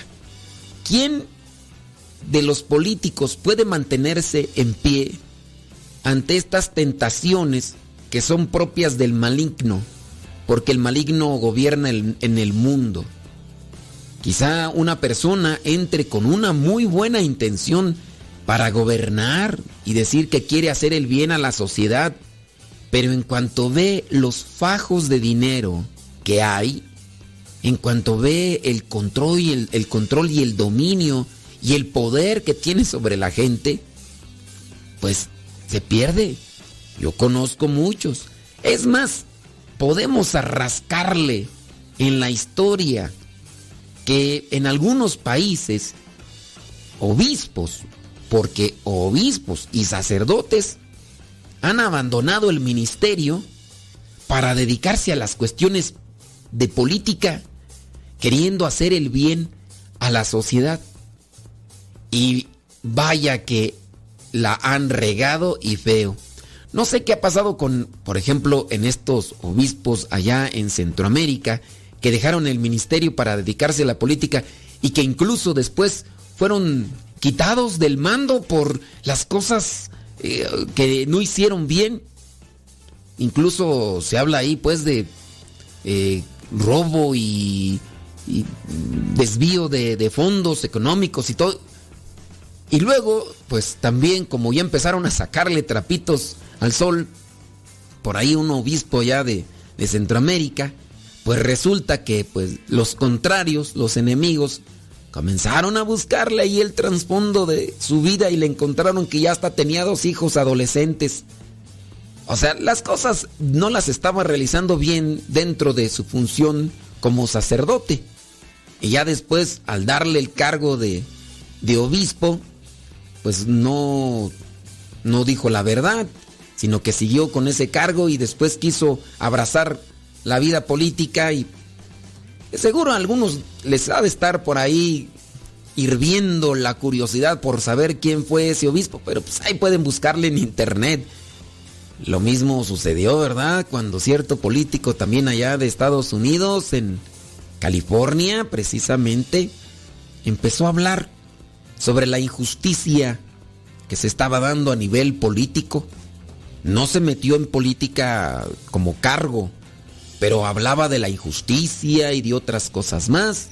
¿quién de los políticos puede mantenerse en pie ante estas tentaciones que son propias del maligno? Porque el maligno gobierna en el mundo. Quizá una persona entre con una muy buena intención para gobernar y decir que quiere hacer el bien a la sociedad, pero en cuanto ve los fajos de dinero que hay, en cuanto ve el control y el, control y el dominio y el poder que tiene sobre la gente, pues se pierde. Yo conozco muchos. Es más, podemos arrascarle en la historia que en algunos países obispos, porque obispos y sacerdotes han abandonado el ministerio para dedicarse a las cuestiones de política, queriendo hacer el bien a la sociedad. Y vaya que la han regado y feo. No sé qué ha pasado con, por ejemplo, en estos obispos allá en Centroamérica, que dejaron el ministerio para dedicarse a la política y que incluso después fueron quitados del mando por las cosas eh, que no hicieron bien. Incluso se habla ahí pues de eh, robo y, y desvío de, fondos económicos y todo. Y luego, pues también como ya empezaron a sacarle trapitos al sol, por ahí un obispo ya de, de Centroamérica, pues resulta que pues los contrarios, los enemigos, comenzaron a buscarle ahí el trasfondo de su vida y le encontraron que ya hasta tenía dos hijos adolescentes. O sea, las cosas no las estaba realizando bien dentro de su función como sacerdote. Y ya después, al darle el cargo de, de obispo, pues no, no dijo la verdad, sino que siguió con ese cargo y después quiso abrazar la vida política y seguro a algunos les ha de estar por ahí hirviendo la curiosidad por saber quién fue ese obispo, pero pues ahí pueden buscarle en internet. Lo mismo sucedió, ¿verdad? Cuando cierto político también allá de Estados Unidos, en California precisamente, empezó a hablar sobre la injusticia que se estaba dando a nivel político. No se metió en política como cargo, pero hablaba de la injusticia y de otras cosas más.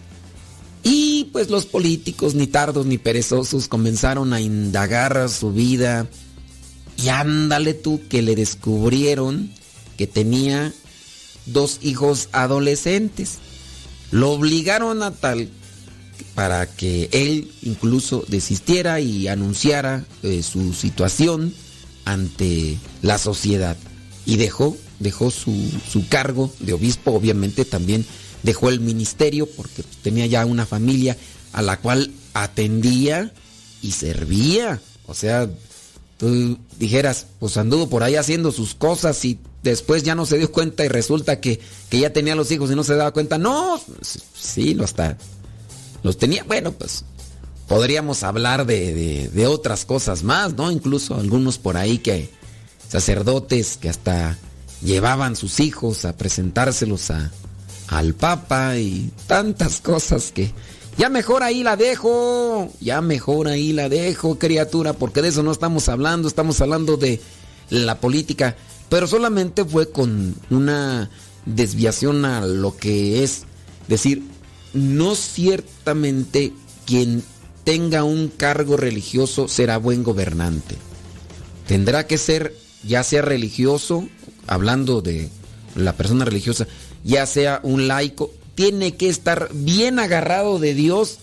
Y pues los políticos, ni tardos ni perezosos, comenzaron a indagar su vida. Y ándale tú que le descubrieron que tenía dos hijos adolescentes. Lo obligaron a tal para que él incluso desistiera y anunciara eh, su situación ante la sociedad. Y dejó, dejó su, su cargo de obispo, obviamente también dejó el ministerio porque tenía ya una familia a la cual atendía y servía. O sea, tú dijeras, pues anduvo por ahí haciendo sus cosas y después ya no se dio cuenta y resulta que, que ya tenía los hijos y no se daba cuenta. No, sí, lo está. Los tenía, bueno, pues podríamos hablar de, de- de otras cosas más, ¿no? Incluso algunos por ahí que sacerdotes que hasta llevaban sus hijos a presentárselos a, al Papa y tantas cosas que ya mejor ahí la dejo, ya mejor ahí la dejo, criatura, porque de eso no estamos hablando, estamos hablando de la política, pero solamente fue con una desviación a lo que es decir, no ciertamente quien tenga un cargo religioso será buen gobernante. Tendrá que ser ya sea religioso, hablando de la persona religiosa, ya sea un laico, tiene que estar bien agarrado de Dios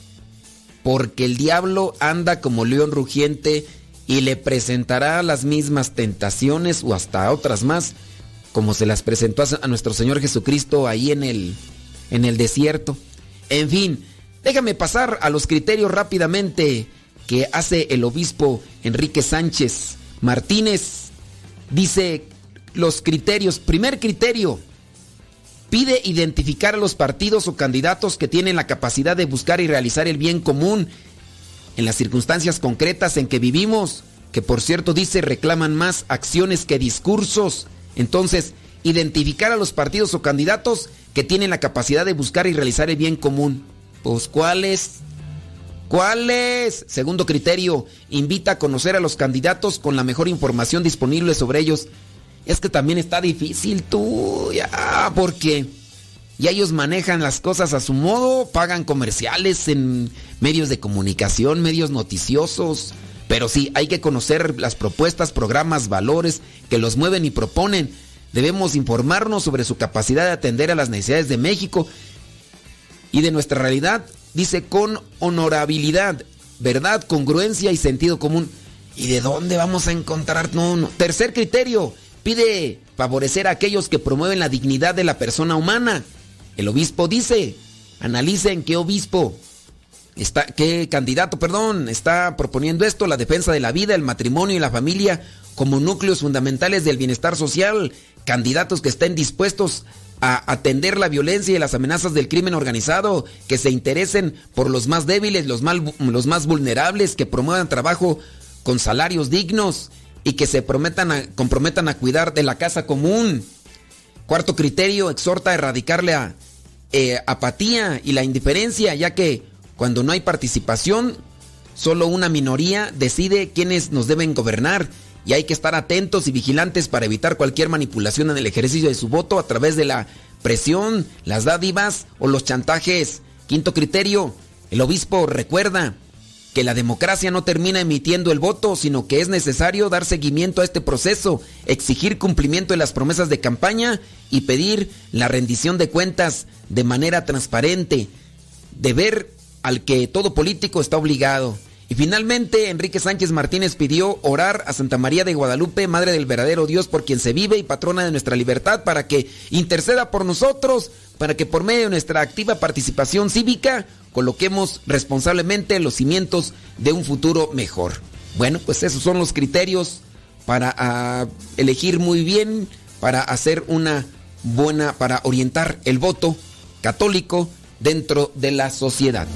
porque el diablo anda como león rugiente y le presentará las mismas tentaciones o hasta otras más como se las presentó a nuestro Señor Jesucristo ahí en el en el desierto. En fin, déjame pasar a los criterios rápidamente que hace el obispo Enrique Sánchez Martínez. Dice los criterios. Primer criterio, pide identificar a los partidos o candidatos que tienen la capacidad de buscar y realizar el bien común en las circunstancias concretas en que vivimos, que por cierto dice reclaman más acciones que discursos. Entonces, identificar a los partidos o candidatos que tienen la capacidad de buscar y realizar el bien común. Pues, ¿cuáles? ¿Cuáles? Segundo criterio, invita a conocer a los candidatos con la mejor información disponible sobre ellos. Es que también está difícil tú, ya, porque ya ellos manejan las cosas a su modo, pagan comerciales en medios de comunicación, medios noticiosos. Pero sí, hay que conocer las propuestas, programas, valores que los mueven y proponen. Debemos informarnos sobre su capacidad de atender a las necesidades de México y de nuestra realidad, dice con honorabilidad, verdad, congruencia y sentido común. ¿Y de dónde vamos a encontrar? No, no. Tercer criterio, pide favorecer a aquellos que promueven la dignidad de la persona humana. El obispo dice, analicen qué obispo está, qué candidato, perdón, está proponiendo esto, la defensa de la vida, el matrimonio y la familia como núcleos fundamentales del bienestar social, candidatos que estén dispuestos a atender la violencia y las amenazas del crimen organizado, que se interesen por los más débiles, los, mal- los más vulnerables, que promuevan trabajo con salarios dignos y que se prometan a- comprometan a cuidar de la casa común. Cuarto criterio, exhorta a erradicar la eh, apatía y la indiferencia, ya que cuando no hay participación, solo una minoría decide quiénes nos deben gobernar y hay que estar atentos y vigilantes para evitar cualquier manipulación en el ejercicio de su voto a través de la presión, las dádivas o los chantajes. Quinto criterio, el obispo recuerda que la democracia no termina emitiendo el voto, sino que es necesario dar seguimiento a este proceso, exigir cumplimiento de las promesas de campaña y pedir la rendición de cuentas de manera transparente, deber al que todo político está obligado. Y finalmente, Enrique Sánchez Martínez pidió orar a Santa María de Guadalupe, Madre del verdadero Dios, por quien se vive y patrona de nuestra libertad, para que interceda por nosotros, para que por medio de nuestra activa participación cívica coloquemos responsablemente los cimientos de un futuro mejor. Bueno, pues esos son los criterios para ah, elegir muy bien, para hacer una buena, para orientar el voto católico dentro de la sociedad.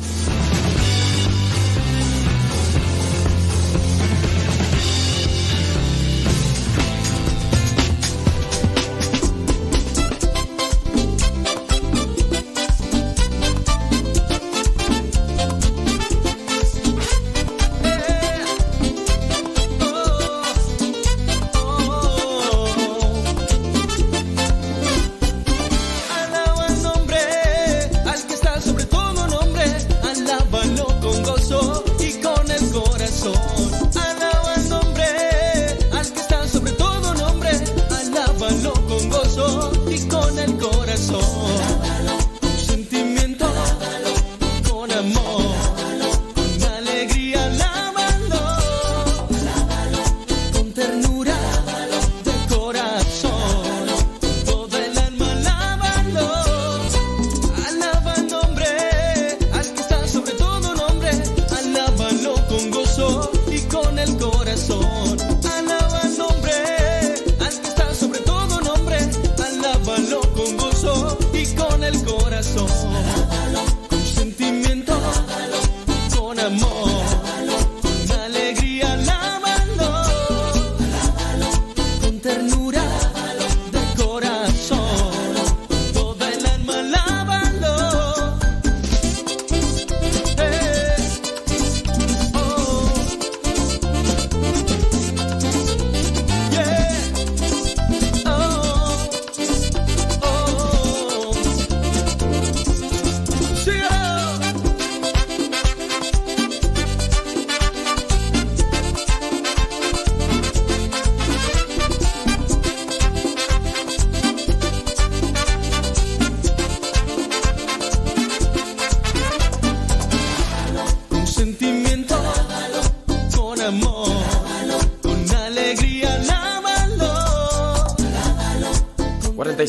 corazón. Alaba nombre, al que está sobre todo nombre. Alábalo con gozo y con el corazón.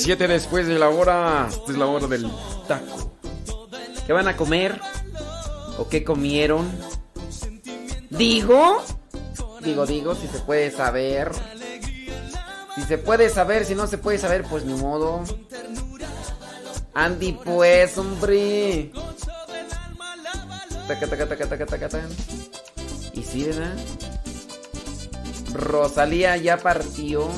57 después de la hora. Esta es la hora del taco. ¿Qué van a comer? ¿O qué comieron? Digo. Digo, digo, si se puede saber. Si se puede saber, si no se puede saber, pues ni modo. Andy, pues, hombre. Taca, taca, taca, taca, taca. Y sí, ¿verdad? Rosalía ya partió.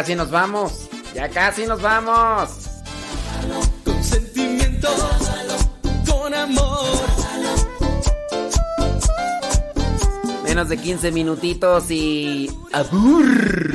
Casi nos vamos. Ya casi nos vamos. Con sentimiento, con amor. Menos de 15 minutitos y. ¡Abur!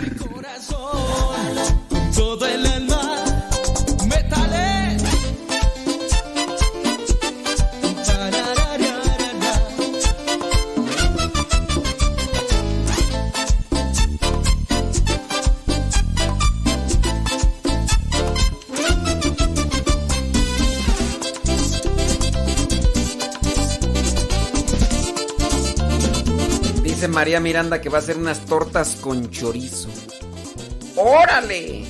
María Miranda que va a hacer unas tortas con chorizo. ¡Órale!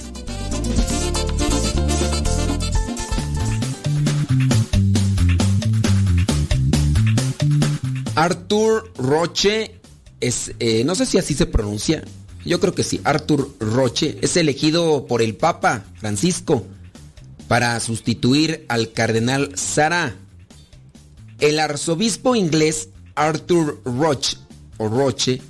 Arthur Roche es, eh, no sé si así se pronuncia, yo creo que sí, Arthur Roche es elegido por el Papa Francisco para sustituir al cardenal Sara. El arzobispo inglés Arthur Roche, o Roche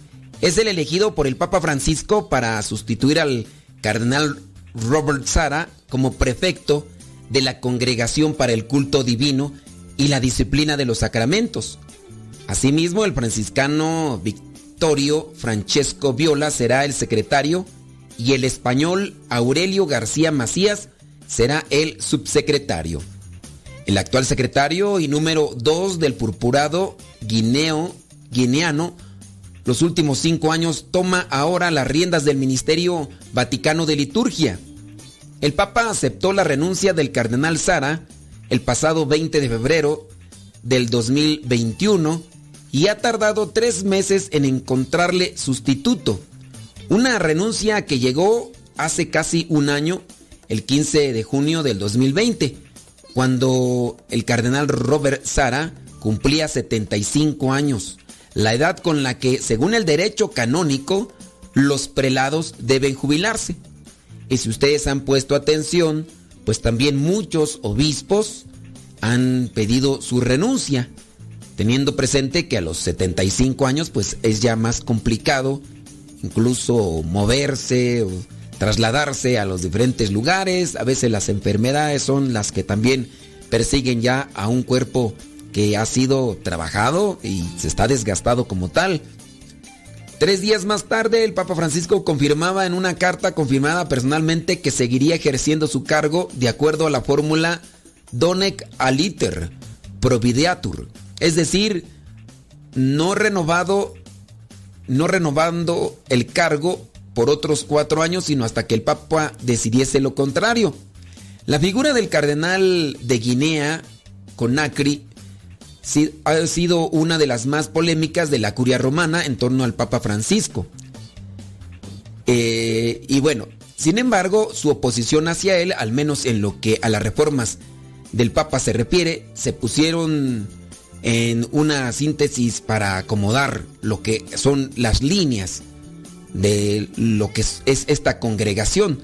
es el elegido por el Papa Francisco para sustituir al cardenal Robert Sara como prefecto de la Congregación para el Culto Divino y la Disciplina de los Sacramentos. Asimismo, el franciscano Victorio Francesco Viola será el secretario y el español Aurelio García Macías será el subsecretario. El actual secretario y número 2 del purpurado guineo, guineano, los últimos cinco años toma ahora las riendas del Ministerio Vaticano de Liturgia. El Papa aceptó la renuncia del cardenal Sara el pasado 20 de febrero del 2021 y ha tardado tres meses en encontrarle sustituto. Una renuncia que llegó hace casi un año, el 15 de junio del 2020, cuando el cardenal Robert Sara cumplía 75 años, la edad con la que, según el derecho canónico, los prelados deben jubilarse. Y si ustedes han puesto atención, pues también muchos obispos han pedido su renuncia, teniendo presente que a los 75 años pues es ya más complicado incluso moverse trasladarse a los diferentes lugares, a veces las enfermedades son las que también persiguen ya a un cuerpo que ha sido trabajado y se está desgastado como tal. Tres días más tarde, el Papa Francisco confirmaba en una carta confirmada personalmente que seguiría ejerciendo su cargo de acuerdo a la fórmula Donec aliter provideatur, es decir, no renovado, no renovando el cargo por otros cuatro años, sino hasta que el Papa decidiese lo contrario. La figura del cardenal de Guinea, Conakry, ha sido una de las más polémicas de la curia romana en torno al Papa Francisco. Eh, y bueno, sin embargo, su oposición hacia él, al menos en lo que a las reformas del Papa se refiere, se pusieron en una síntesis para acomodar lo que son las líneas de lo que es, es esta congregación.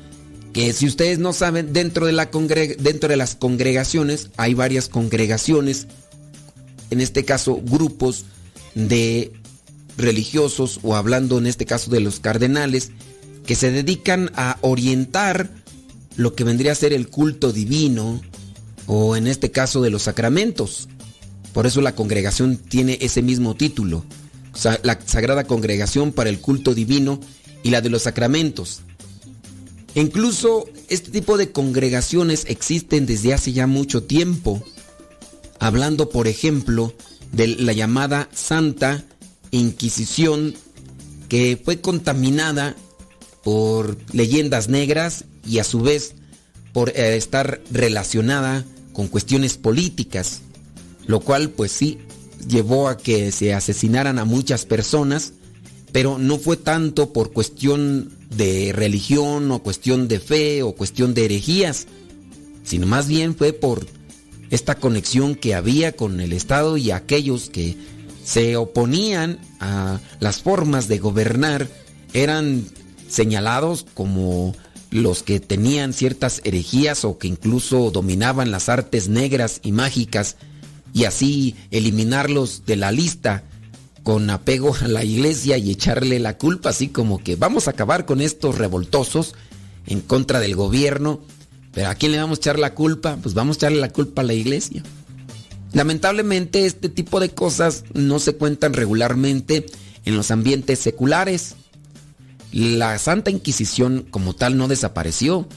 Que si ustedes no saben, dentro de las congregaciones hay varias congregaciones, en este caso grupos de religiosos o hablando en este caso de los cardenales, que se dedican a orientar lo que vendría a ser el culto divino o en este caso de los sacramentos. Por eso la congregación tiene ese mismo título, la Sagrada Congregación para el Culto Divino y la de los Sacramentos. Incluso este tipo de congregaciones existen desde hace ya mucho tiempo. Hablando, por ejemplo, de la llamada Santa Inquisición que fue contaminada por leyendas negras y a su vez por eh, estar relacionada con cuestiones políticas, lo cual pues sí llevó a que se asesinaran a muchas personas, pero no fue tanto por cuestión de religión o cuestión de fe o cuestión de herejías, sino más bien fue por esta conexión que había con el Estado y aquellos que se oponían a las formas de gobernar eran señalados como los que tenían ciertas herejías o que incluso dominaban las artes negras y mágicas y así eliminarlos de la lista con apego a la iglesia y echarle la culpa así como que vamos a acabar con estos revoltosos en contra del gobierno, pero ¿a quién le vamos a echar la culpa? Pues vamos a echarle la culpa a la iglesia. Lamentablemente este tipo de cosas no se cuentan regularmente en los ambientes seculares. La Santa Inquisición como tal no desapareció.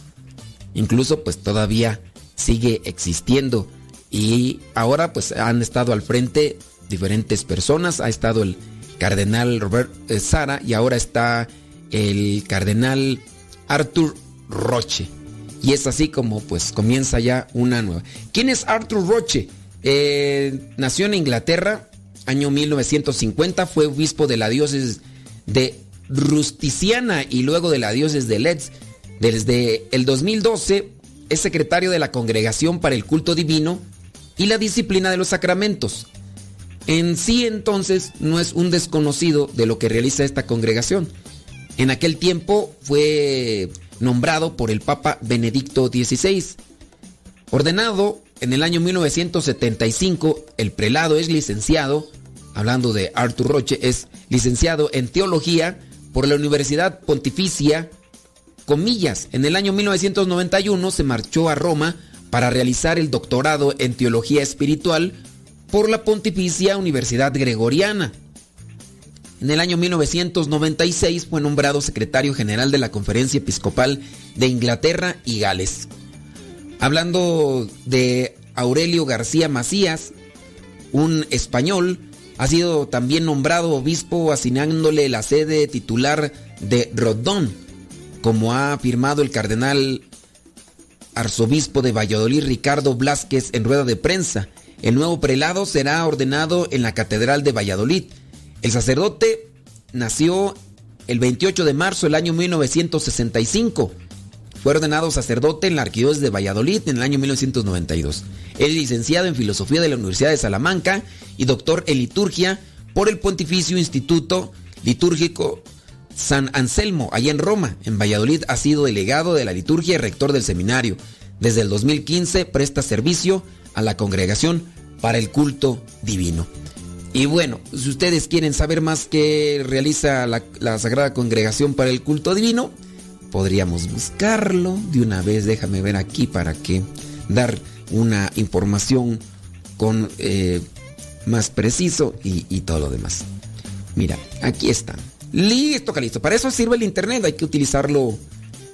Incluso pues todavía sigue existiendo. Y ahora pues han estado al frente diferentes personas. Ha estado el cardenal Robert eh, Sara y ahora está el cardenal Arthur Roche. Y es así como pues comienza ya una nueva. ¿Quién es Arthur Roche? Eh, nació en Inglaterra, año 1950, fue obispo de la diócesis de Rusticiana y luego de la diócesis de Leeds. Desde el 2012 es secretario de la Congregación para el Culto Divino y la Disciplina de los Sacramentos. En sí entonces no es un desconocido de lo que realiza esta congregación. En aquel tiempo fue nombrado por el Papa Benedicto XVI. Ordenado en el año 1975, el prelado es licenciado, hablando de Arthur Roche, es licenciado en teología por la Universidad Pontificia Comillas. En el año 1991 se marchó a Roma para realizar el doctorado en teología espiritual por la Pontificia Universidad Gregoriana. En el año 1996 fue nombrado secretario general de la Conferencia Episcopal de Inglaterra y Gales. Hablando de Aurelio García Macías, un español, ha sido también nombrado obispo asignándole la sede titular de Rodón, como ha afirmado el cardenal arzobispo de Valladolid Ricardo Blázquez en rueda de prensa. El nuevo prelado será ordenado en la Catedral de Valladolid. El sacerdote nació el 28 de marzo del año 1965. Fue ordenado sacerdote en la Arquidiócesis de Valladolid en el año 1992. Es licenciado en Filosofía de la Universidad de Salamanca y doctor en Liturgia por el Pontificio Instituto Litúrgico San Anselmo, allá en Roma. En Valladolid ha sido delegado de la liturgia y rector del seminario. Desde el 2015 presta servicio a la congregación para el culto divino. Y bueno, si ustedes quieren saber más qué realiza la, la Sagrada Congregación para el culto divino, podríamos buscarlo de una vez. Déjame ver aquí para que dar una información con eh, más preciso y, y todo lo demás. Mira, aquí está. Listo, Calisto. Para eso sirve el internet. Hay que utilizarlo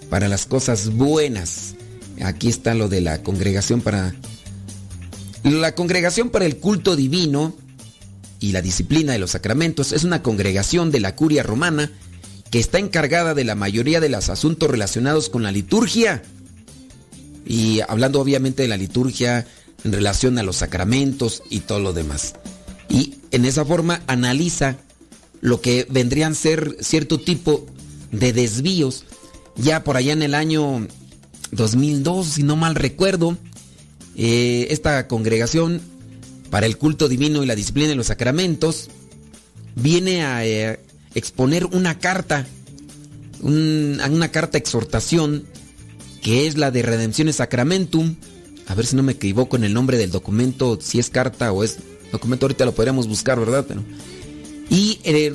para las cosas buenas. Aquí está lo de la congregación para. La congregación para el culto divino y la disciplina de los sacramentos es una congregación de la curia romana que está encargada de la mayoría de los asuntos relacionados con la liturgia. Y hablando obviamente de la liturgia en relación a los sacramentos y todo lo demás. Y en esa forma analiza lo que vendrían a ser cierto tipo de desvíos. Ya por allá en el año 2002, si no mal recuerdo, eh, esta congregación para el culto divino y la disciplina de los sacramentos viene a eh, exponer una carta, un- una carta exhortación que es la de Redemptiones Sacramentum. A ver si no me equivoco en el nombre del documento, si es carta o es documento, ahorita lo podríamos buscar, ¿verdad? Y eh,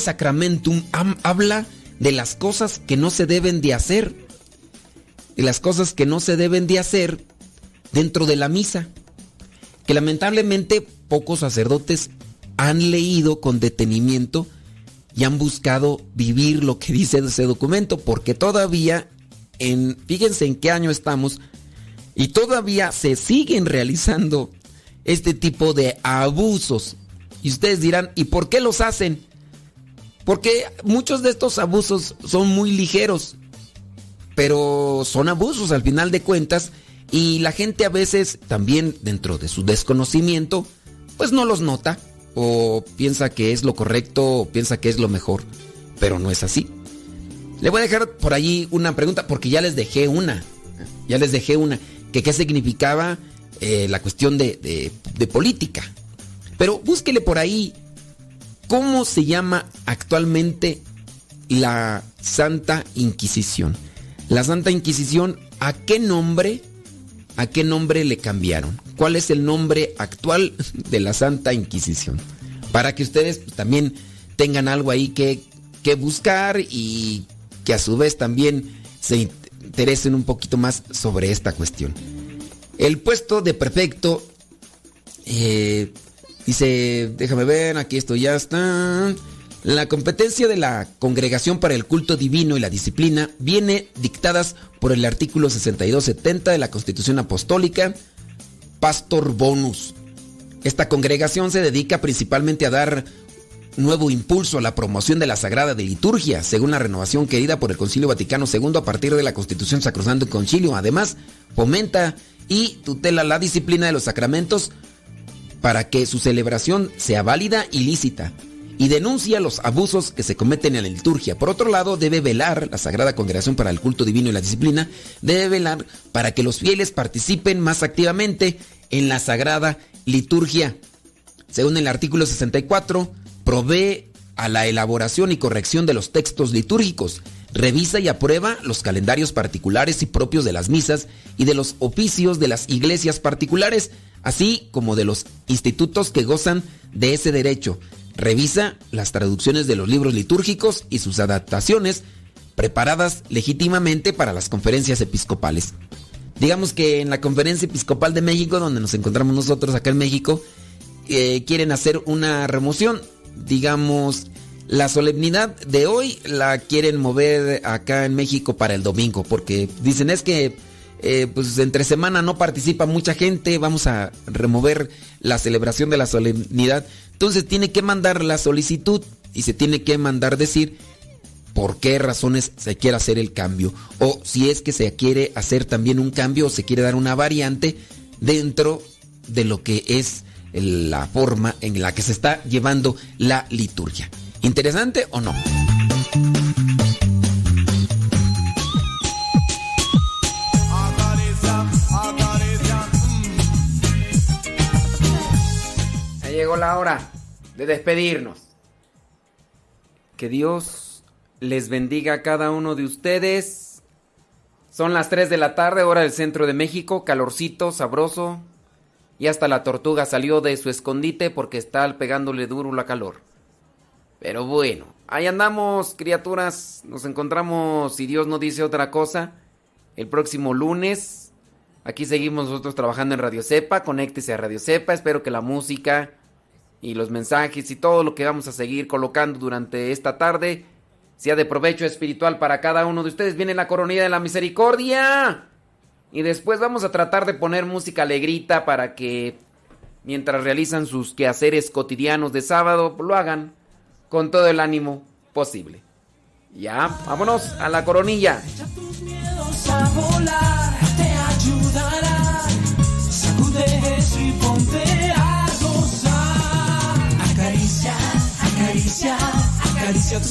Sacramentum am- habla de las cosas que no se deben de hacer, de las cosas que no se deben de hacer dentro de la misa, que lamentablemente pocos sacerdotes han leído con detenimiento y han buscado vivir lo que dice ese documento, porque todavía, en, fíjense en qué año estamos, y todavía se siguen realizando este tipo de abusos. Y ustedes dirán, ¿y por qué los hacen? Porque muchos de estos abusos son muy ligeros, pero son abusos al final de cuentas y la gente a veces también dentro de su desconocimiento pues no los nota o piensa que es lo correcto o piensa que es lo mejor, pero no es así. Le voy a dejar por allí una pregunta porque ya les dejé una, ya les dejé una, que qué significaba eh, la cuestión de, de, de política. Pero búsquele por ahí cómo se llama actualmente la Santa Inquisición. La Santa Inquisición, ¿a qué nombre? ¿A qué nombre le cambiaron? ¿Cuál es el nombre actual de la Santa Inquisición? Para que ustedes pues, también tengan algo ahí que, que buscar y que a su vez también se interesen un poquito más sobre esta cuestión. El puesto de prefecto, eh, dice, déjame ver, aquí esto ya está. La competencia de la Congregación para el Culto Divino y la Disciplina viene dictadas por el artículo 6270 de la Constitución Apostólica, Pastor Bonus. Esta congregación se dedica principalmente a dar nuevo impulso a la promoción de la Sagrada de Liturgia, según la renovación querida por el Concilio Vaticano II a partir de la Constitución Sacrosanto Concilio. Además, fomenta y tutela la disciplina de los sacramentos para que su celebración sea válida y lícita y denuncia los abusos que se cometen en la liturgia. Por otro lado, debe velar, la Sagrada Congregación para el Culto Divino y la Disciplina, debe velar para que los fieles participen más activamente en la Sagrada Liturgia. Según el artículo 64, provee a la elaboración y corrección de los textos litúrgicos, revisa y aprueba los calendarios particulares y propios de las misas y de los oficios de las iglesias particulares, así como de los institutos que gozan de ese derecho. Revisa las traducciones de los libros litúrgicos y sus adaptaciones preparadas legítimamente para las conferencias episcopales. Digamos que en la conferencia episcopal de México, donde nos encontramos nosotros acá en México, eh, quieren hacer una remoción. Digamos, la solemnidad de hoy la quieren mover acá en México para el domingo, porque dicen es que eh, pues entre semana no participa mucha gente, vamos a remover la celebración de la solemnidad. Entonces tiene que mandar la solicitud y se tiene que mandar decir por qué razones se quiere hacer el cambio. O si es que se quiere hacer también un cambio o se quiere dar una variante dentro de lo que es la forma en la que se está llevando la liturgia. ¿Interesante o no? Llegó la hora de despedirnos. Que Dios les bendiga a cada uno de ustedes. Son las 3 de la tarde, hora del centro de México, calorcito, sabroso. Y hasta la tortuga salió de su escondite porque está pegándole duro la calor. Pero bueno, ahí andamos, criaturas. Nos encontramos, si Dios no dice otra cosa, el próximo lunes. Aquí seguimos nosotros trabajando en Radio Cepa. Conéctese a Radio Cepa. Espero que la música y los mensajes y todo lo que vamos a seguir colocando durante esta tarde sea de provecho espiritual para cada uno de ustedes. Viene la coronilla de la misericordia. Y después vamos a tratar de poner música alegrita para que mientras realizan sus quehaceres cotidianos de sábado, lo hagan con todo el ánimo posible. Ya, vámonos a la coronilla. miedos a volar a